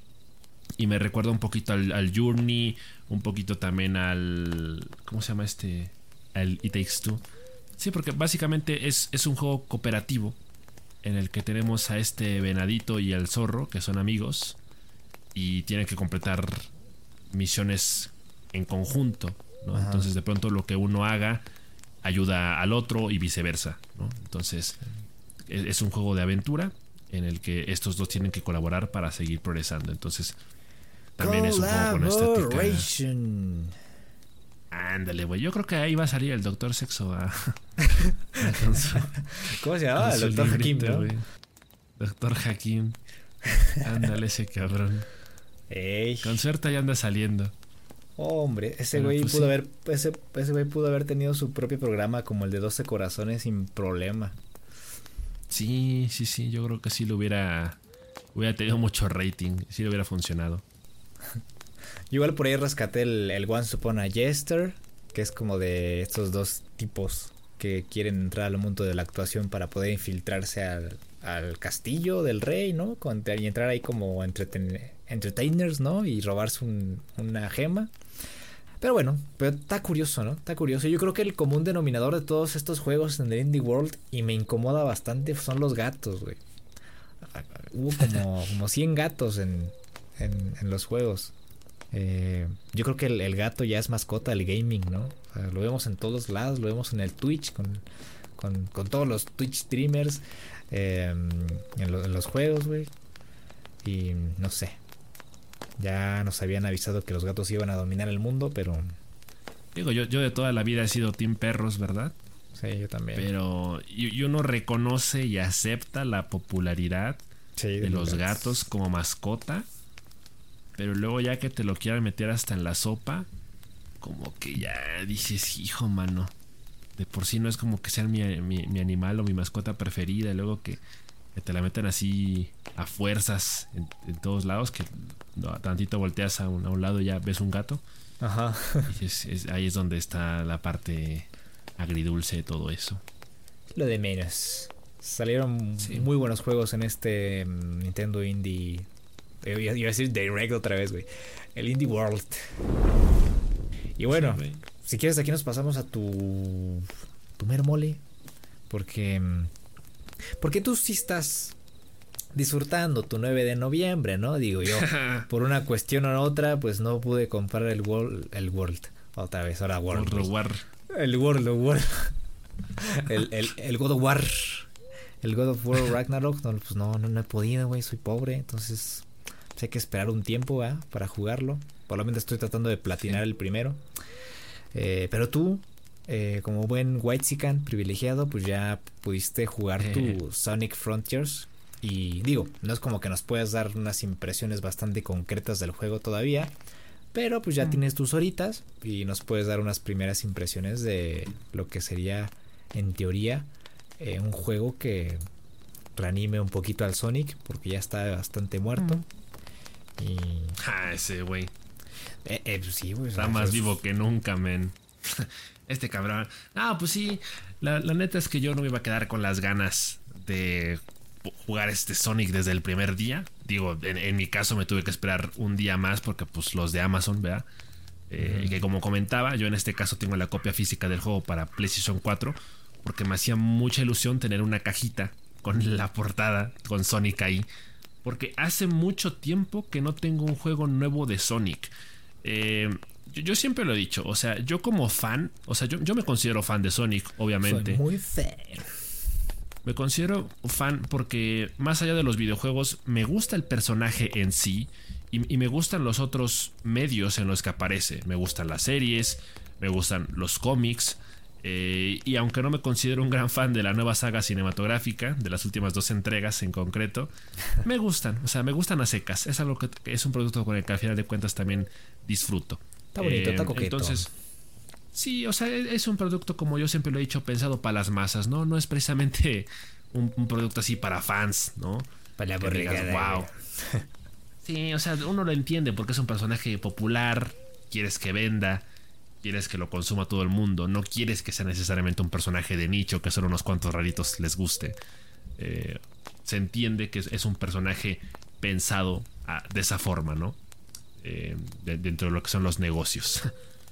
Y me recuerda un poquito al, Journey. Un poquito también al. ¿Cómo se llama este? Al It Takes Two. Sí, porque básicamente es, es un juego cooperativo. En el que tenemos a este venadito y al zorro, que son amigos. Y tienen que completar misiones en conjunto. Entonces de pronto lo que uno haga ayuda al otro y viceversa. Entonces es, un juego de aventura en el que estos dos tienen que colaborar para seguir progresando. Entonces también es un juego con estética. Ándale, güey. Yo creo que ahí va a salir el Doctor Sexo a, (laughs) ¿Cómo se llama? El Doctor Hakim, Doctor Hakim. Ándale ese cabrón. Con suerte ya anda saliendo hombre, ese güey pues pudo haber ese, güey pudo haber tenido su propio programa como el de 12 corazones sin problema. Sí, sí, sí, yo creo que sí lo hubiera hubiera tenido mucho rating, sí le hubiera funcionado. (laughs) Igual por ahí rescaté el, el One Upon a Jester, que es como de estos dos tipos que quieren entrar al mundo de la actuación para poder infiltrarse al, al castillo del rey, ¿no? y entrar ahí como entertainers, ¿no? Y robarse una gema. Pero bueno, pero está curioso, ¿no? Está curioso. Yo creo que el común denominador de todos estos juegos en el Indie World y me incomoda bastante son los gatos, güey. Hubo como, como 100 gatos en, en, los juegos. Eh, yo creo que el, gato ya es mascota del gaming, ¿no? lo vemos en todos lados, lo vemos en el Twitch con, con, con todos los Twitch streamers, eh, en, en los juegos, güey. Y no sé, ya nos habían avisado que los gatos iban a dominar el mundo, pero... Digo, yo, yo de toda la vida he sido team perros, ¿verdad? Sí, yo también. Pero y, uno reconoce y acepta la popularidad de, los gatos. como mascota. Pero luego ya que te lo quieran meter hasta en la sopa, como que ya dices, hijo, mano. De por sí no es como que sea mi, mi animal o mi mascota preferida. Luego que que te la meten así a fuerzas en, todos lados, que tantito volteas a un, a un, lado y ya ves un gato. Ajá. Y ahí es donde está la parte agridulce de todo eso. Lo de menos. Salieron muy buenos juegos en este mm, Nintendo Indie. Iba a decir Direct otra vez, güey. El Indie World. Y bueno, si quieres, aquí nos pasamos a tu. Tu mermole. Porque mm, porque tú sí estás disfrutando tu 9 de noviembre, ¿no? Digo yo, (laughs) por una cuestión o otra, pues no pude comprar el World, el World, otra vez, ahora World. World War. El World of War. El, el, el, God of War. El God of War Ragnarok, no, pues no, no, he podido, güey, soy pobre, entonces hay que esperar un tiempo, ¿eh? Para jugarlo. Por lo menos estoy tratando de platinar el primero. Eh, pero tú, eh, como buen Whitezican privilegiado, pues ya pudiste jugar tu Sonic Frontiers. Y digo, no es como que nos puedas dar unas impresiones bastante concretas del juego todavía. Pero pues ya mm. tienes tus horitas y nos puedes dar unas primeras impresiones de lo que sería, en teoría, eh, un juego que reanime un poquito al Sonic, porque ya está bastante muerto. Mm. Y. Ah, ese güey. Eh, pues sí, güey. Está más vivo que nunca, men. (laughs) este cabrón. No, pues sí. La, neta es que yo no me iba a quedar con las ganas de jugar este Sonic desde el primer día. Digo, en, mi caso me tuve que esperar un día más porque pues los de Amazon, ¿verdad? Eh, Que como comentaba, yo en este caso tengo la copia física del juego para PlayStation 4 porque me hacía mucha ilusión tener una cajita con la portada con Sonic ahí. Porque hace mucho tiempo que no tengo un juego nuevo de Sonic. Eh, yo, siempre lo he dicho, o sea, yo como fan, o sea, yo, me considero fan de Sonic, obviamente. muy fan. Me considero fan porque más allá de los videojuegos, me gusta el personaje en sí Y, me gustan los otros medios en los que aparece. Me gustan las series, me gustan los cómics. Eh, y aunque no me considero un gran fan de la nueva saga cinematográfica, de las últimas dos entregas en concreto, me gustan. O sea, me gustan a secas. Es algo que es un producto con el que al final de cuentas también disfruto. Está bonito, está eh, coqueto. Entonces, sí, o sea, e, es un producto, como yo siempre lo he dicho, pensado para las masas, ¿no? No es precisamente un, producto así para fans, ¿no? Para la wow. (laughs) Sí, o sea, uno lo entiende porque es un personaje popular, quieres que venda, quieres que lo consuma todo el mundo, no quieres que sea necesariamente un personaje de nicho que solo unos cuantos raritos les guste. Eh, se entiende que es, un personaje pensado ah, de esa forma, ¿no? Eh, dentro de lo que son los negocios.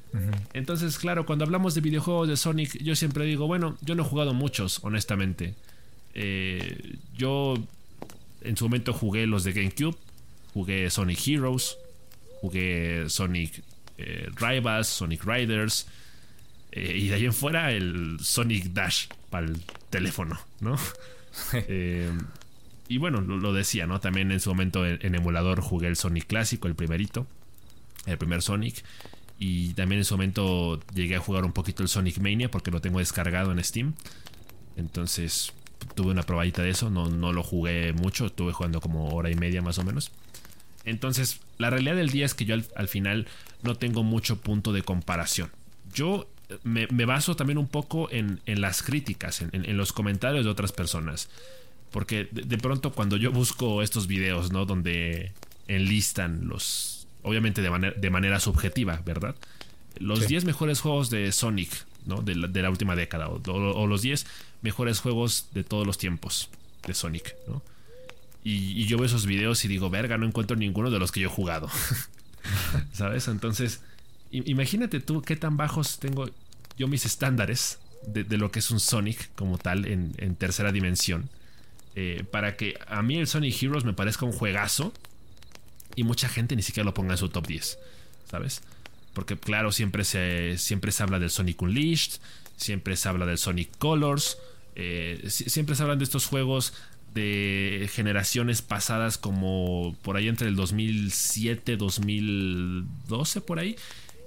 (laughs) Entonces, claro, cuando hablamos de videojuegos de Sonic, yo siempre digo, bueno, yo no he jugado muchos, honestamente. Eh, yo en su momento jugué los de GameCube, Jugué Sonic Heroes, jugué Sonic eh, Rivals, Sonic Riders. Eh, y de ahí en fuera el Sonic Dash para el teléfono, ¿no? (laughs) Eh, y bueno, lo, decía, ¿no? También en su momento en, emulador jugué el Sonic clásico, el primerito, el primer Sonic. Y también en su momento llegué a jugar un poquito el Sonic Mania porque lo tengo descargado en Steam. Entonces tuve una probadita de eso, no, no lo jugué mucho, estuve jugando como hora y media más o menos. Entonces, la realidad del día es que yo al, final no tengo mucho punto de comparación. Yo eh, me, baso también un poco en, las críticas, en, los comentarios de otras personas. Porque de, pronto cuando yo busco estos videos, ¿no? Donde enlistan los... Obviamente de, manera, de manera subjetiva, ¿verdad? Los 10 mejores juegos de Sonic, ¿no? De la, última década. O, o los 10 mejores juegos de todos los tiempos de Sonic, ¿no? Y, yo veo esos videos y digo, verga, no encuentro ninguno de los que yo he jugado. (laughs) ¿Sabes? Entonces, imagínate tú qué tan bajos tengo yo mis estándares de, lo que es un Sonic como tal en, tercera dimensión. Eh, para que a mí el Sonic Heroes me parezca un juegazo y mucha gente ni siquiera lo ponga en su top 10. ¿Sabes? Porque claro, siempre se, siempre se habla del Sonic Unleashed, siempre se habla del Sonic Colors, eh, siempre se hablan de estos juegos de generaciones pasadas como por ahí entre el 2007, 2012 por ahí,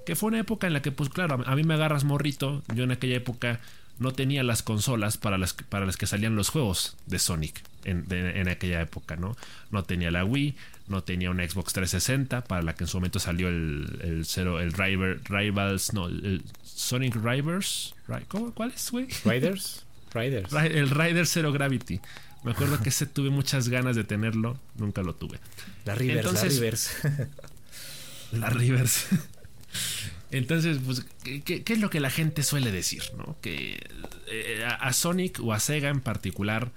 que fue una época en la que pues claro, a mí me agarras morrito, yo en aquella época no tenía las consolas para las, para las que salían los juegos de Sonic en, aquella época, ¿no? No tenía la Wii, no tenía una Xbox 360 para la que en su momento salió el, el, cero, el Rivals, no, el Sonic Rivers, ¿cuál es, güey? Riders, (laughs) Riders. El Rider Zero Gravity. Me acuerdo que ese tuve muchas ganas de tenerlo, nunca lo tuve. La Rivers, la Rivers. (laughs) la Rivers. Entonces, pues, ¿qué, es lo que la gente suele decir? ¿no? Que eh, a Sonic o a Sega en particular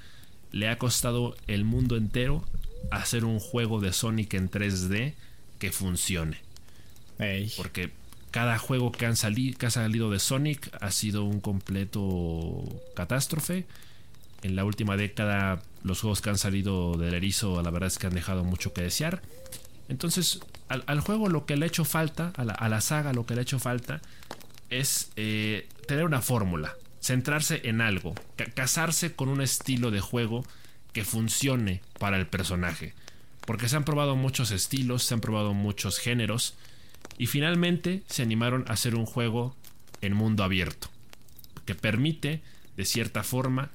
le ha costado el mundo entero hacer un juego de Sonic en 3D que funcione. Porque cada juego que, han que ha salido de Sonic ha sido un completo catástrofe en la última década los juegos que han salido del erizo la verdad es que han dejado mucho que desear. Entonces al, juego lo que le ha hecho falta, a la, saga lo que le ha hecho falta es eh, tener una fórmula, centrarse en algo, casarse con un estilo de juego que funcione para el personaje. Porque se han probado muchos estilos, se han probado muchos géneros y finalmente se animaron a hacer un juego en mundo abierto que permite de cierta forma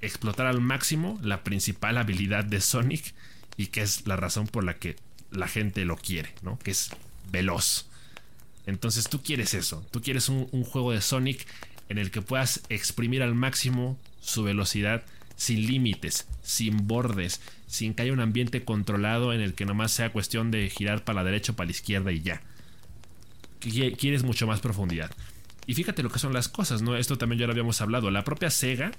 explotar al máximo la principal habilidad de Sonic y que es la razón por la que la gente lo quiere, ¿no? Que es veloz. Entonces tú quieres eso, tú quieres un, juego de Sonic en el que puedas exprimir al máximo su velocidad sin límites, sin bordes, sin que haya un ambiente controlado en el que nomás sea cuestión de girar para la derecha o para la izquierda y ya. Quieres mucho más profundidad. Y fíjate lo que son las cosas, ¿no? Esto también ya lo habíamos hablado. La propia Sega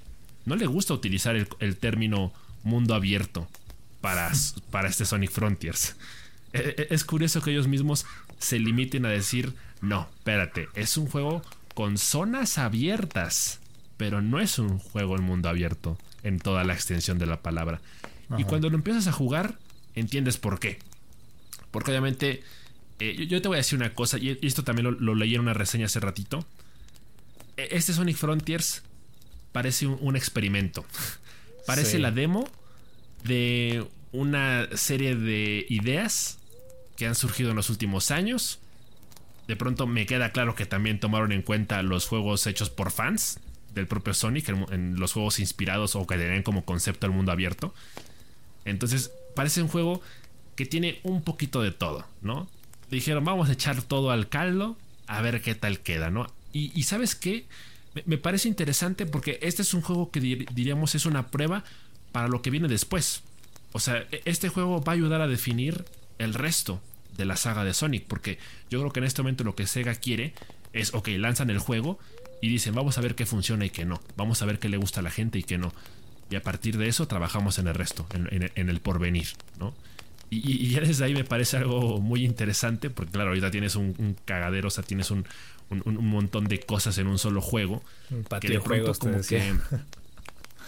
no le gusta utilizar el, término mundo abierto para, para este Sonic Frontiers. E, e, es curioso que ellos mismos se limiten a decir, no, espérate, es un juego con zonas abiertas, pero no es un juego en mundo abierto en toda la extensión de la palabra. Y cuando lo empiezas a jugar, entiendes por qué. Porque obviamente, eh, yo te voy a decir una cosa, y esto también lo, leí en una reseña hace ratito. E, este Sonic Frontiers parece un, experimento. (laughs) Parece la demo de una serie de ideas que han surgido en los últimos años. De pronto me queda claro que también tomaron en cuenta los juegos hechos por fans del propio Sonic, en, los juegos inspirados o que tenían como concepto el mundo abierto. Entonces, parece un juego que tiene un poquito de todo, ¿no? Dijeron, vamos a echar todo al caldo, a ver qué tal queda, ¿no? Y, sabes qué? Me, parece interesante porque este es un juego que diríamos es una prueba para lo que viene después. O sea, e, este juego va a ayudar a definir el resto de la saga de Sonic, porque yo creo que en este momento lo que Sega quiere es, ok, lanzan el juego y dicen, vamos a ver qué funciona y qué no, vamos a ver qué le gusta a la gente y qué no. Y a partir de eso trabajamos en el resto, en, el porvenir, ¿no? Y, ya desde ahí me parece algo muy interesante, porque claro, ahorita tienes un, cagadero, o sea, tienes un, montón de cosas en un solo juego. Un patio de, juegos, como que...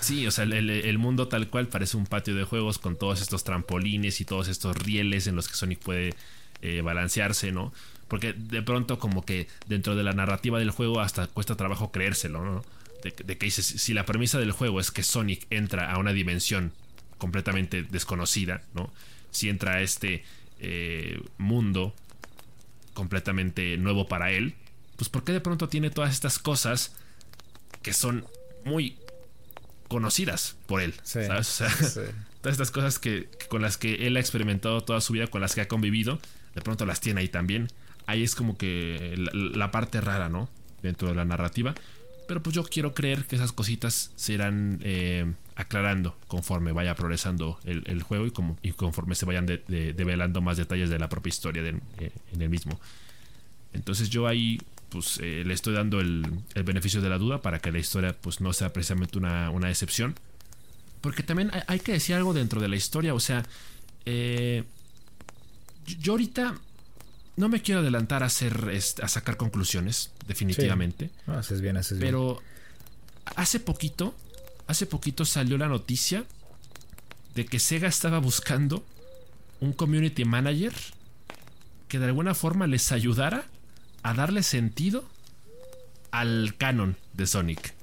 Sí, o sea, el, mundo tal cual parece un patio de juegos con todos estos trampolines y todos estos rieles en los que Sonic puede eh, balancearse, ¿no? Porque de pronto como que dentro de la narrativa del juego hasta cuesta trabajo creérselo, ¿no? De, que dices, si la premisa del juego es que Sonic entra a una dimensión completamente desconocida, ¿no? Si entra a este eh, mundo completamente nuevo para él, pues ¿por qué de pronto tiene todas estas cosas que son muy conocidas por él. ¿Sabes? (laughs) todas estas cosas que, con las que él ha experimentado toda su vida, con las que ha convivido, de pronto las tiene ahí también. Ahí es como que la, parte rara, ¿no? Dentro de la narrativa. Pero pues yo quiero creer que esas cositas se irán eh, aclarando conforme vaya progresando el, juego y, como, y, conforme se vayan develando más detalles de la propia historia eh, en el mismo. Entonces yo ahí pues eh, le estoy dando el, beneficio de la duda para que la historia pues no sea precisamente una, excepción. Porque también hay, que decir algo dentro de la historia, o sea, eh, yo ahorita no me quiero adelantar a hacer a sacar conclusiones, definitivamente. haces bien, haces bien. Pero hace poquito, hace poquito salió la noticia de que Sega estaba buscando un community manager que de alguna forma les ayudara a darle sentido al canon de Sonic.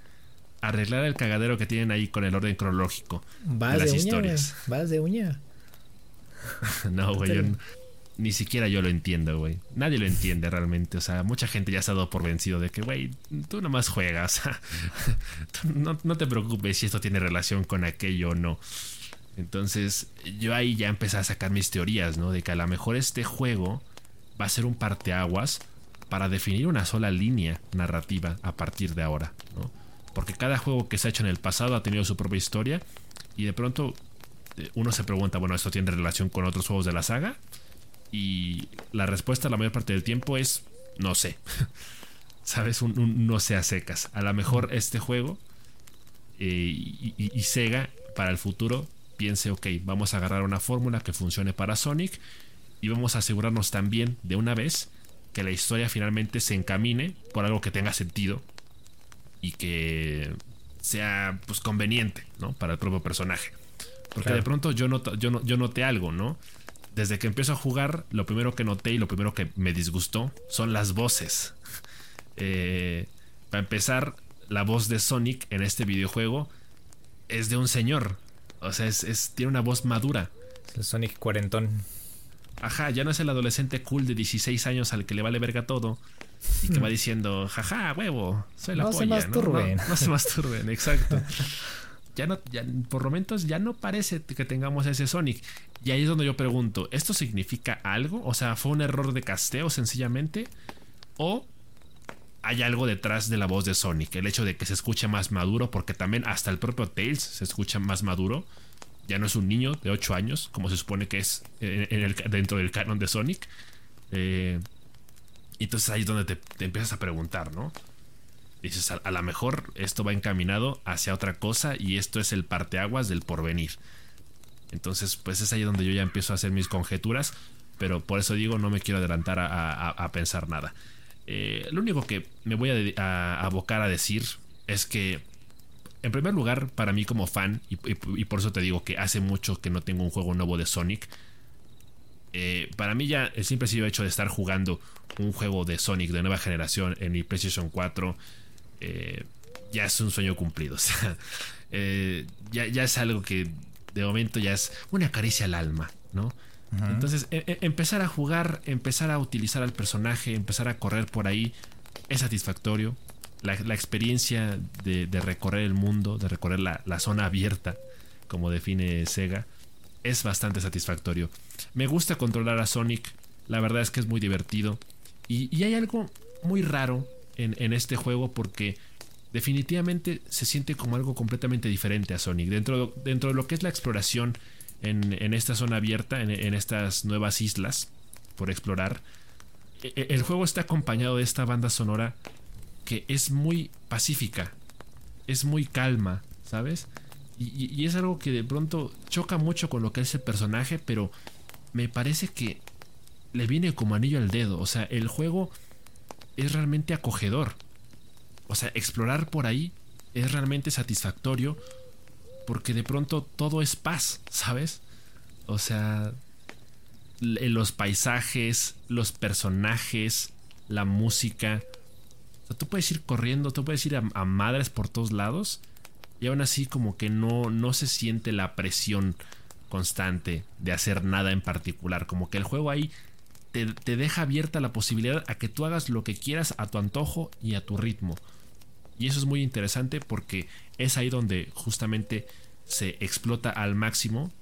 Arreglar el cagadero que tienen ahí con el orden cronológico de las historias. Vas de uña. (laughs) no, güey. ni siquiera yo lo entiendo, güey. Nadie lo entiende realmente. O sea, mucha gente ya se ha dado por vencido de que, güey, tú nomás juegas. (laughs) no, no te preocupes si esto tiene relación con aquello o no. Entonces, yo ahí ya empecé a sacar mis teorías, ¿no? De que a lo mejor este juego va a ser un parteaguas para definir una sola línea narrativa a partir de ahora. Porque cada juego que se ha hecho en el pasado ha tenido su propia historia y de pronto eh, uno se pregunta, bueno, ¿esto tiene relación con otros juegos de la saga? Y la respuesta la mayor parte del tiempo es no sé. (laughs) ¿Sabes? No sé a secas. A lo mejor este juego eh, y, Sega para el futuro piense, ok, vamos a agarrar una fórmula que funcione para Sonic y vamos a asegurarnos también de una vez que la historia finalmente se encamine por algo que tenga sentido y que sea pues conveniente, ¿no? Para el propio personaje. Porque de pronto yo, yo, yo noté algo, ¿no? Desde que empiezo a jugar, lo primero que noté y lo primero que me disgustó son las voces. (laughs) Eh, para empezar, la voz de Sonic en este videojuego es de un señor. O sea, es, tiene una voz madura. El Sonic cuarentón. Ajá, ya no es el adolescente cool de 16 años al que le vale verga todo y que va diciendo, jaja, huevo, soy la no polla. Se masturben. No, no, se (laughs) masturben, exacto. Ya no, ya, por momentos ya no parece que tengamos ese Sonic. Y ahí es donde yo pregunto, ¿esto significa algo? O sea, ¿fue un error de casteo sencillamente? ¿O hay algo detrás de la voz de Sonic? El hecho de que se escuche más maduro, porque también hasta el propio Tails se escucha más maduro ya no es un niño de 8 años, como se supone que es dentro del canon de Sonic. Eh, y entonces ahí es donde te, empiezas a preguntar, ¿no? Dices, a, lo mejor esto va encaminado hacia otra cosa y esto es el parteaguas del porvenir. Entonces, pues es ahí donde yo ya empiezo a hacer mis conjeturas, pero por eso digo, no me quiero adelantar a, pensar nada. Eh, lo único que me voy a abocar a decir es que en primer lugar, para mí como fan, y, por eso te digo que hace mucho que no tengo un juego nuevo de Sonic, eh, para mí ya el simple hecho de estar jugando un juego de Sonic de nueva generación en mi PlayStation 4 eh, ya es un sueño cumplido. (laughs) O sea, eh, ya, ya, es algo que de momento ya es una caricia al alma, ¿no? Entonces, e, e, empezar a jugar, empezar a utilizar al personaje, empezar a correr por ahí, es satisfactorio. La, experiencia de, recorrer el mundo, de recorrer la, zona abierta, como define Sega, es bastante satisfactorio. Me gusta controlar a Sonic, la verdad es que es muy divertido. Y, hay algo muy raro en, este juego porque definitivamente se siente como algo completamente diferente a Sonic. Dentro, de lo que es la exploración en, esta zona abierta, en, estas nuevas islas por explorar, e, e, el juego está acompañado de esta banda sonora que es muy pacífica, es muy calma, ¿sabes? Y, y, es algo que de pronto choca mucho con lo que es el personaje, pero me parece que le viene como anillo al dedo. O sea, el juego es realmente acogedor. O sea, explorar por ahí es realmente satisfactorio porque de pronto todo es paz, ¿sabes? O sea, los paisajes, los personajes, la música. Tú puedes ir corriendo, tú puedes ir a, madres por todos lados y aún así como que no, no se siente la presión constante de hacer nada en particular. Como que el juego ahí te, te, deja abierta la posibilidad a que tú hagas lo que quieras a tu antojo y a tu ritmo. Y eso es muy interesante porque es ahí donde justamente se explota al máximo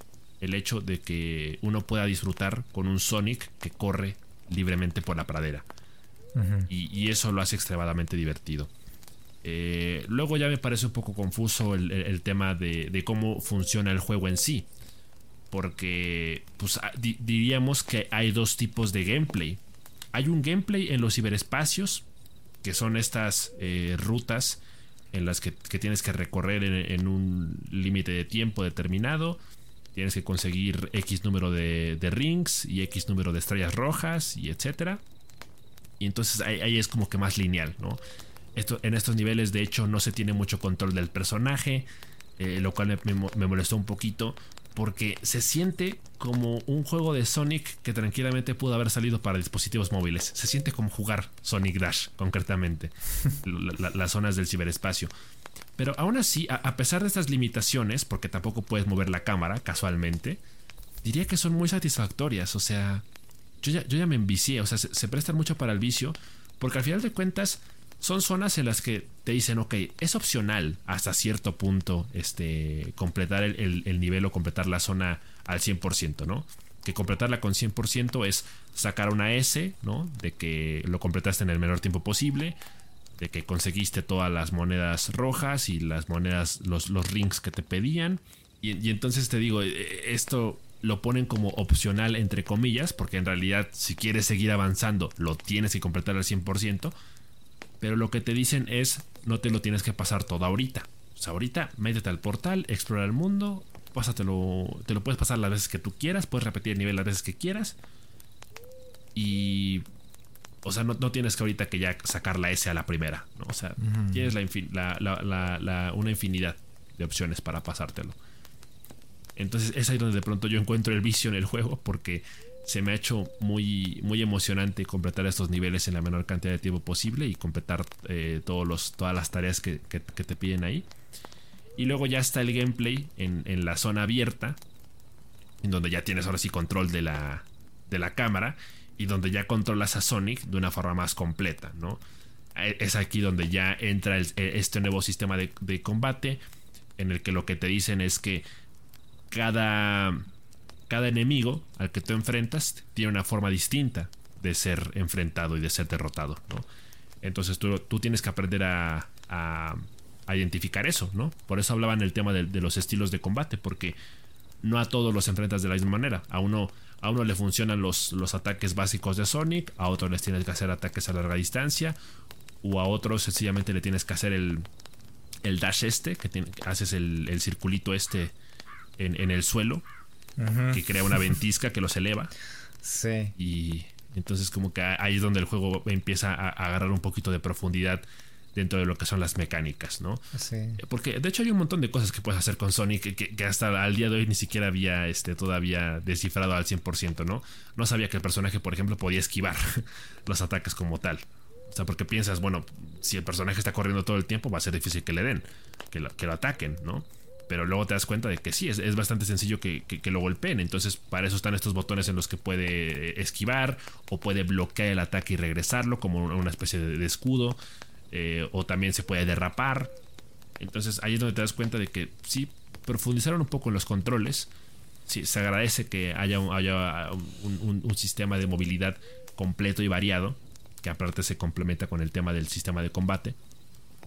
el hecho de que uno pueda disfrutar con un Sonic que corre libremente por la pradera. Y, eso lo hace extremadamente divertido. Eh, luego ya me parece un poco confuso el, tema de, cómo funciona el juego en sí. Porque pues, diríamos que hay dos tipos de gameplay. Hay un gameplay en los ciberespacios, que son estas eh, rutas en las que, tienes que recorrer en, un límite de tiempo determinado. Tienes que conseguir X número de, rings y X número de estrellas rojas y etcétera. Y entonces ahí, es como que más lineal, ¿no? Esto, en estos niveles, de hecho, no se tiene mucho control del personaje, eh, lo cual me, molestó un poquito porque se siente como un juego de Sonic que tranquilamente pudo haber salido para dispositivos móviles. Se siente como jugar Sonic Dash, concretamente, (laughs) las zonas del ciberespacio. Pero aún así, a, pesar de estas limitaciones, porque tampoco puedes mover la cámara casualmente, diría que son muy satisfactorias. O sea, yo ya, me envicié, o sea, se, se prestan mucho para el vicio, porque al final de cuentas son zonas en las que te dicen, ok, es opcional hasta cierto punto este, completar el, nivel o completar la zona al 100%, ¿no? Que completarla con 100% es sacar una S, ¿no? De que lo completaste en el menor tiempo posible, de que conseguiste todas las monedas rojas y las monedas, los, los rings que te pedían. Y, entonces te digo, eh, esto lo ponen como opcional entre comillas, porque en realidad si quieres seguir avanzando, lo tienes que completar al 100%. Pero lo que te dicen es, no te lo tienes que pasar todo ahorita. O sea, ahorita métete al portal, explora el mundo, pásatelo, te lo puedes pasar las veces que tú quieras, puedes repetir el nivel las veces que quieras. Y... O sea, no, tienes que ahorita que ya sacar la S a la primera, ¿no? O sea, tienes la, una infinidad de opciones para pasártelo. Entonces es ahí donde de pronto yo encuentro el vicio en el juego porque se me ha hecho muy, muy emocionante completar estos niveles en la menor cantidad de tiempo posible y completar eh, todos los, todas las tareas que, te piden ahí. Y luego ya está el gameplay en, la zona abierta, en donde ya tienes ahora sí control de la, de la cámara y donde ya controlas a Sonic de una forma más completa, ¿no? E, es aquí donde ya entra e, este nuevo sistema de, de combate en el que lo que te dicen es que cada cada enemigo al que tú enfrentas tiene una forma distinta de ser enfrentado y de ser derrotado, ¿no? Entonces tú, tienes que aprender a, identificar eso, ¿no? Por eso hablaban el tema de, los estilos de combate, porque no a todos los enfrentas de la misma manera. A uno, a uno le funcionan los, los ataques básicos de Sonic, a otros les tienes que hacer ataques a larga distancia, o a otros sencillamente le tienes que hacer el, el dash este, que haces el, circulito este en, en el suelo que crea una ventisca que los eleva. Sí. Y entonces como que ahí es donde el juego empieza a, agarrar un poquito de profundidad dentro de lo que son las mecánicas, ¿no? Sí. Porque de hecho hay un montón de cosas que puedes hacer con Sonic que, hasta al día de hoy ni siquiera había este, todavía descifrado al 100%, ¿no? No sabía que el personaje, por ejemplo, podía esquivar (laughs) los ataques como tal. O sea, porque piensas, bueno, si el personaje está corriendo todo el tiempo, va a ser difícil que le den, que lo, que lo ataquen, ¿no? Pero luego te das cuenta de que sí, es, bastante sencillo que, lo golpeen. Entonces, para eso están estos botones en los que puede esquivar o puede bloquear el ataque y regresarlo como una especie de, escudo. Eh, o también se puede derrapar. Entonces, ahí es donde te das cuenta de que sí, profundizaron un poco en los controles. Sí, se agradece que haya, haya un sistema de movilidad completo y variado. Que aparte se complementa con el tema del sistema de combate.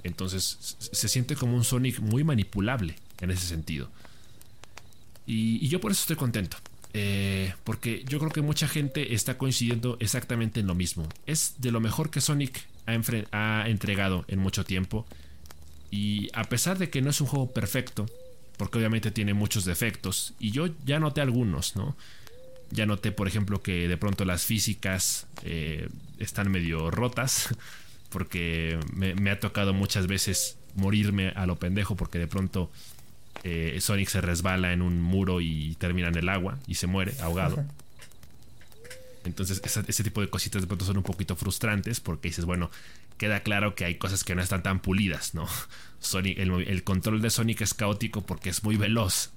Entonces se siente como un Sonic muy manipulable en ese sentido. Y, yo por eso estoy contento. Eh, porque yo creo que mucha gente está coincidiendo exactamente en lo mismo. Es de lo mejor que Sonic ha, entregado en mucho tiempo. Y a pesar de que no es un juego perfecto, porque obviamente tiene muchos defectos, y yo ya noté algunos, ¿no? Ya noté, por ejemplo, que de pronto las físicas eh, están medio rotas, (laughs) porque me, ha tocado muchas veces morirme a lo pendejo, porque de pronto eh, Sonic se resbala en un muro y termina en el agua y se muere ahogado. Entonces, ese tipo de cositas de pronto son un poquito frustrantes porque dices, bueno, queda claro que hay cosas que no están tan pulidas, ¿no? (laughs) Sonic, el, control de Sonic es caótico porque es muy veloz.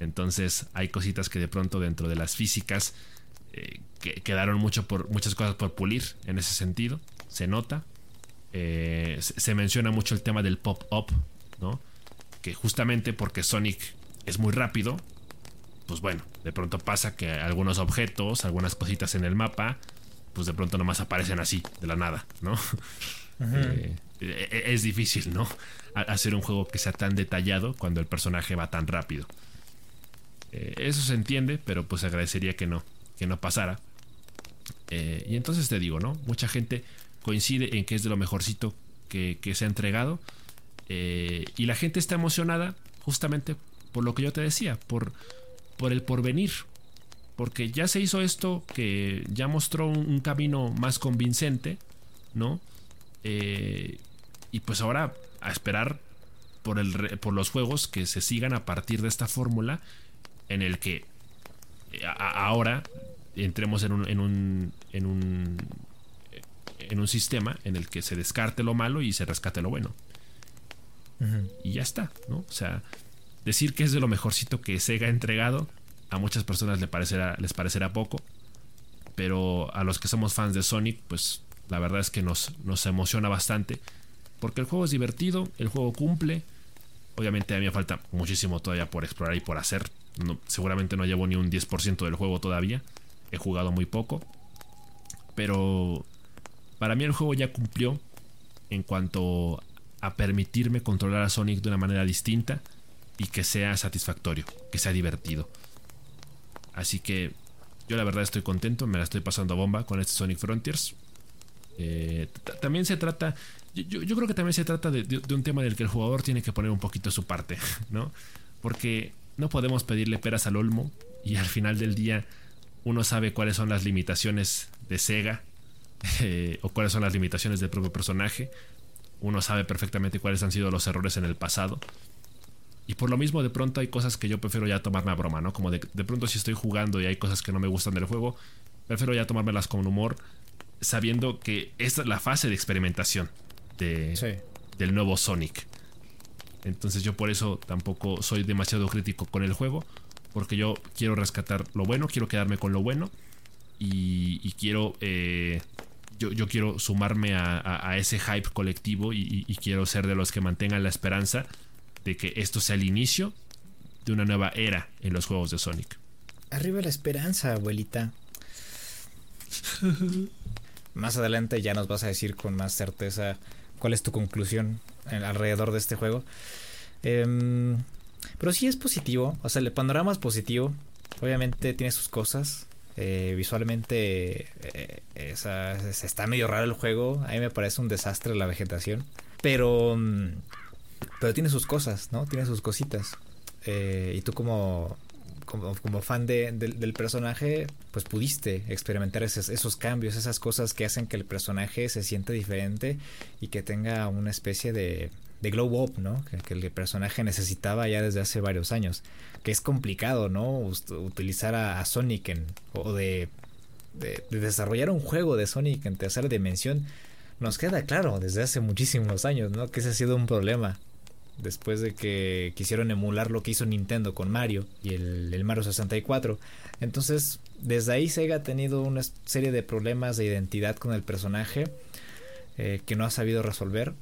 Entonces, hay cositas que de pronto dentro de las físicas eh, quedaron mucho por, muchas cosas por pulir en ese sentido. Se nota. Eh, se menciona mucho el tema del pop-up, ¿no? Que justamente porque Sonic es muy rápido, pues bueno, de pronto pasa que algunos objetos, algunas cositas en el mapa, pues de pronto nomás aparecen así, de la nada, ¿no? (laughs) Eh, e, e, es difícil, ¿no? Hacer un juego que sea tan detallado cuando el personaje va tan rápido. Eh, eso se entiende, pero pues agradecería que no, que no pasara. Eh, y entonces te digo, ¿no? Mucha gente coincide en que es de lo mejorcito que, se ha entregado. Y la gente está emocionada justamente por lo que yo te decía, por, por el porvenir. Porque ya se hizo esto que ya mostró un, camino más convincente, ¿no? Eh, y pues ahora a esperar por, el, por los juegos que se sigan a partir de esta fórmula en el que eh, ahora entremos en un, en un, en un en un sistema en el que se descarte lo malo y se rescate lo bueno. Y ya está, ¿no? O sea, decir que es de lo mejorcito que Sega ha entregado, a muchas personas les parecerá, les parecerá poco, pero a los que somos fans de Sonic, pues la verdad es que nos, nos emociona bastante, porque el juego es divertido, el juego cumple, obviamente a mí me falta muchísimo todavía por explorar y por hacer, seguramente no llevo ni un 10% del juego todavía, he jugado muy poco, pero para mí el juego ya cumplió en cuanto a permitirme controlar a Sonic de una manera distinta y que sea satisfactorio, que sea divertido. Así que yo la verdad estoy contento, me la estoy pasando bomba con este Sonic Frontiers. Eh, también se trata, yo, creo que también se trata de, un tema del que el jugador tiene que poner un poquito su parte, (laughs) ¿no? Porque no podemos pedirle peras al olmo y al final del día uno sabe cuáles son las limitaciones de Sega (laughs) eh, o cuáles son las limitaciones del propio personaje. Uno sabe perfectamente cuáles han sido los errores en el pasado. Y por lo mismo, de pronto hay cosas que yo prefiero ya tomarme a broma, ¿no? Como de, de pronto si estoy jugando y hay cosas que no me gustan del juego, prefiero ya tomármelas con humor, sabiendo que esta es la fase de experimentación de, del nuevo Sonic. Entonces yo por eso tampoco soy demasiado crítico con el juego, porque yo quiero rescatar lo bueno, quiero quedarme con lo bueno y, quiero... Eh, yo, quiero sumarme a, ese hype colectivo y, quiero ser de los que mantengan la esperanza de que esto sea el inicio de una nueva era en los juegos de Sonic. Arriba la esperanza, abuelita. más adelante ya nos vas a decir con más certeza cuál es tu conclusión alrededor de este juego. Em, pero sí es positivo, o sea, el panorama es positivo. Obviamente tiene sus cosas. Eh, visualmente eh, está medio raro el juego. A mí me parece un desastre la vegetación. Pero mm, pero tiene sus cosas, ¿no? Tiene sus cositas. Eh, y tú como, como, fan de, del personaje, pues pudiste experimentar esos, esos, cambios, esas cosas que hacen que el personaje se sienta diferente y que tenga una especie de, de glow up, ¿no? Que, el personaje necesitaba ya desde hace varios años. Que es complicado, ¿no? Utilizar a, Sonic en, o de, de, de, desarrollar un juego de Sonic en tercera dimensión. Nos queda claro desde hace muchísimos años, ¿no? Que ese ha sido un problema después de que quisieron emular lo que hizo Nintendo con Mario y el, el, Mario 64. Entonces, desde ahí Sega ha tenido una serie de problemas de identidad con el personaje eh, que no ha sabido resolver.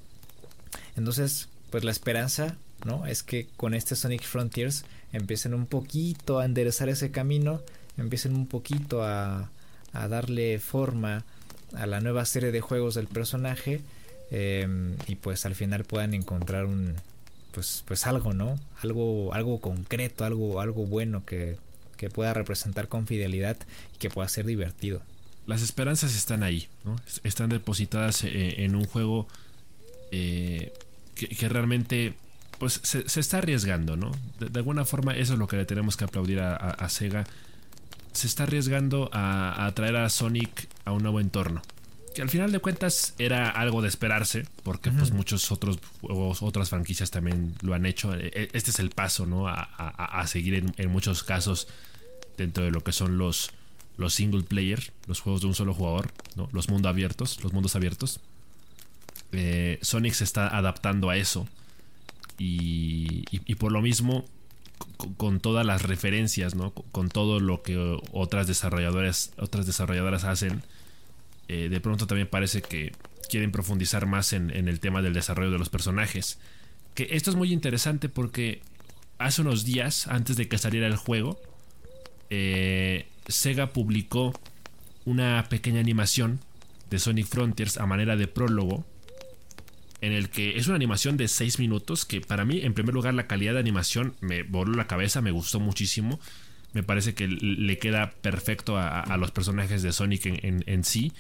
Entonces, pues la esperanza, ¿no? Es que con este Sonic Frontiers empiecen un poquito a enderezar ese camino, empiecen un poquito a, a darle forma a la nueva serie de juegos del personaje em, y pues al final puedan encontrar un pues pues algo no algo algo concreto algo algo bueno que, que pueda representar con fidelidad y que pueda ser divertido las esperanzas están ahí ¿no? están depositadas eh, en un juego eh, que, realmente pues se, está arriesgando no de, alguna forma eso es lo que le tenemos que aplaudir a Sega se está arriesgando a, traer a Sonic a un nuevo entorno. Que al final de cuentas era algo de esperarse, porque pues muchos otros juegos, otras franquicias también lo han hecho. E, e, este es el paso, ¿no? A, seguir en, muchos casos dentro de lo que son los, los single player, los juegos de un solo jugador, ¿no? Los mundos abiertos, los mundos abiertos. Eh, Sonic se está adaptando a eso. y por lo mismo con todas las referencias, ¿no? Con todo lo que otras desarrolladoras, otras desarrolladoras hacen, eh, de pronto también parece que quieren profundizar más en, el tema del desarrollo de los personajes. Que esto es muy interesante porque hace unos días, antes de que saliera el juego, eh, Sega publicó una pequeña animación de Sonic Frontiers a manera de prólogo en el que es una animación de 6 minutos que para mí, en primer lugar, la calidad de animación me voló la cabeza, me gustó muchísimo. Me parece que le queda perfecto a, los personajes de Sonic en, sí.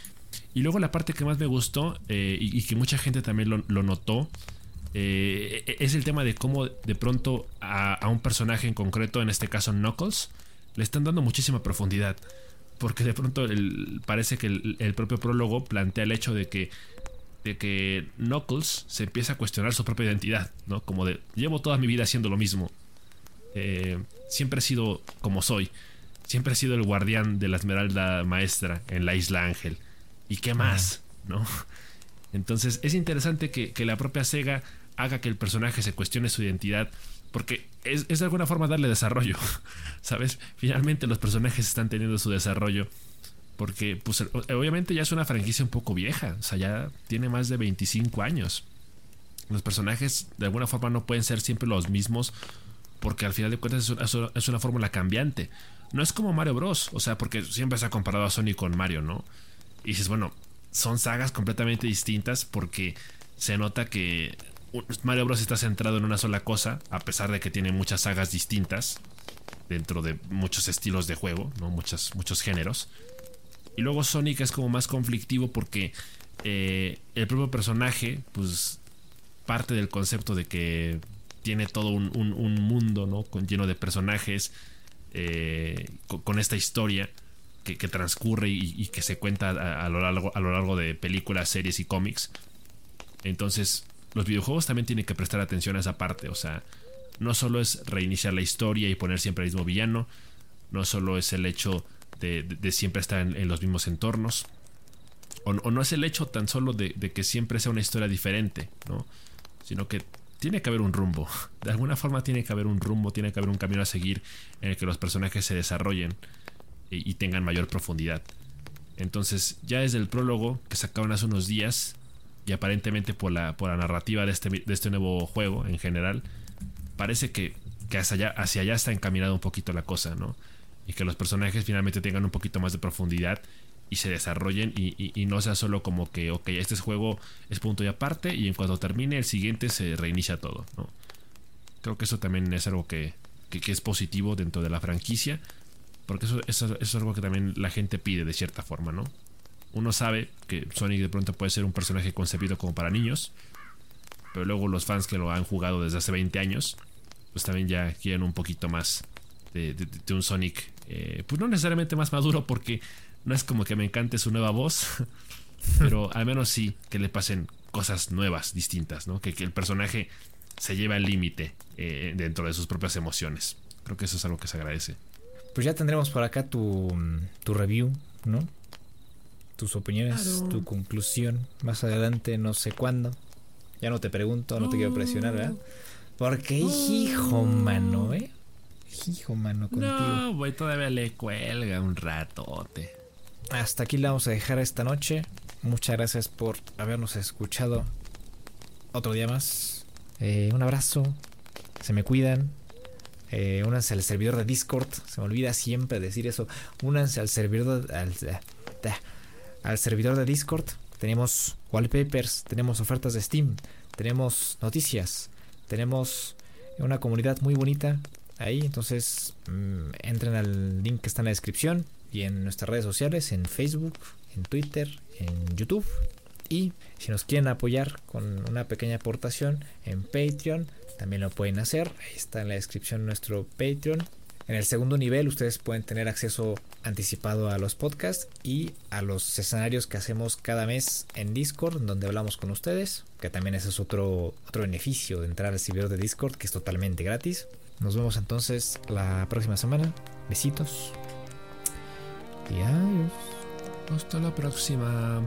Y luego la parte que más me gustó eh, y, que mucha gente también lo, notó eh, e, es el tema de cómo de pronto a, un personaje en concreto, en este caso Knuckles, le están dando muchísima profundidad. Porque de pronto parece que el propio prólogo plantea el hecho de que de que Knuckles se empieza a cuestionar su propia identidad, ¿no? Como de, llevo toda mi vida haciendo lo mismo. Eh, siempre he sido como soy. Siempre he sido el guardián de la Esmeralda Maestra en la Isla Ángel. ¿Y qué más? ¿No? (laughs) Entonces es interesante que, la propia Sega haga que el personaje se cuestione su identidad. Porque es, es de alguna forma darle desarrollo. (laughs) ¿Sabes? Finalmente los personajes están teniendo su desarrollo porque, pues, obviamente ya es una franquicia un poco vieja. O sea, ya tiene más de 25 años. Los personajes, de alguna forma, no pueden ser siempre los mismos. Porque al final de cuentas es una, fórmula cambiante. No es como Mario Bros. O sea, porque siempre se ha comparado a Sonic con Mario, ¿no? Y dices, bueno, son sagas completamente distintas porque se nota que Mario Bros. está centrado en una sola cosa, a pesar de que tiene muchas sagas distintas dentro de muchos estilos de juego, ¿no? Muchos, muchos géneros. Y luego Sonic es como más conflictivo porque eh, el propio personaje, pues parte del concepto de que tiene todo un, mundo, ¿no? Lleno de personajes, eh, con, esta historia que, transcurre y, que se cuenta a, lo largo, a lo largo de películas, series y cómics. Entonces, los videojuegos también tienen que prestar atención a esa parte, o sea, no solo es reiniciar la historia y poner siempre el mismo villano, no solo es el hecho de, siempre estar en, los mismos entornos. O, no es el hecho tan solo de, que siempre sea una historia diferente, ¿no? Sino que tiene que haber un rumbo. (laughs) De alguna forma tiene que haber un rumbo, tiene que haber un camino a seguir en el que los personajes se desarrollen y, tengan mayor profundidad. Entonces, ya desde el prólogo que sacaron hace unos días, y aparentemente por la, por la narrativa de este, de este nuevo juego en general, parece que, que hacia, allá, hacia allá está encaminada un poquito la cosa, ¿no? Y que los personajes finalmente tengan un poquito más de profundidad y se desarrollen y, no sea solo como que, ok, este juego es punto y aparte y en cuanto termine el siguiente se reinicia todo, ¿no? Creo que eso también es algo que, es positivo dentro de la franquicia, porque eso, eso, es algo que también la gente pide de cierta forma, ¿no? Uno sabe que Sonic de pronto puede ser un personaje concebido como para niños, pero luego los fans que lo han jugado desde hace 20 años, pues también ya quieren un poquito más de, de un Sonic eh, pues no necesariamente más maduro porque no es como que me encante su nueva voz, (laughs) pero al menos sí que le pasen cosas nuevas, distintas, ¿no? Que, el personaje se lleve al límite eh, dentro de sus propias emociones. Creo que eso es algo que se agradece. Pues ya tendremos por acá tu, tu review, ¿no? Tus opiniones, tu conclusión. Más adelante, no sé cuándo. Ya no te pregunto, no te quiero presionar, ¿verdad? Porque, hijo, mano, ¿eh? Hijo, mano, contigo. No, güey, todavía le cuelga un ratote. Hasta aquí la vamos a dejar esta noche. Muchas gracias por habernos escuchado otro día más. Eh, un abrazo. Se me cuidan. Eh, únanse al servidor de Discord. Se me olvida siempre decir eso. Únanse al servidor de, al, al servidor de Discord. Tenemos wallpapers, tenemos ofertas de Steam, tenemos noticias, tenemos una comunidad muy bonita ahí. Entonces mmm, entren al link que está en la descripción y en nuestras redes sociales, en Facebook, en Twitter, en YouTube. Y si nos quieren apoyar con una pequeña aportación en Patreon, también lo pueden hacer. Ahí está en la descripción nuestro Patreon. En el segundo nivel ustedes pueden tener acceso anticipado a los podcasts y a los escenarios que hacemos cada mes en Discord, donde hablamos con ustedes, que también ese es otro, otro beneficio de entrar al servidor de Discord, que es totalmente gratis. Nos vemos entonces la próxima semana. Besitos. Y adiós. Hasta la próxima.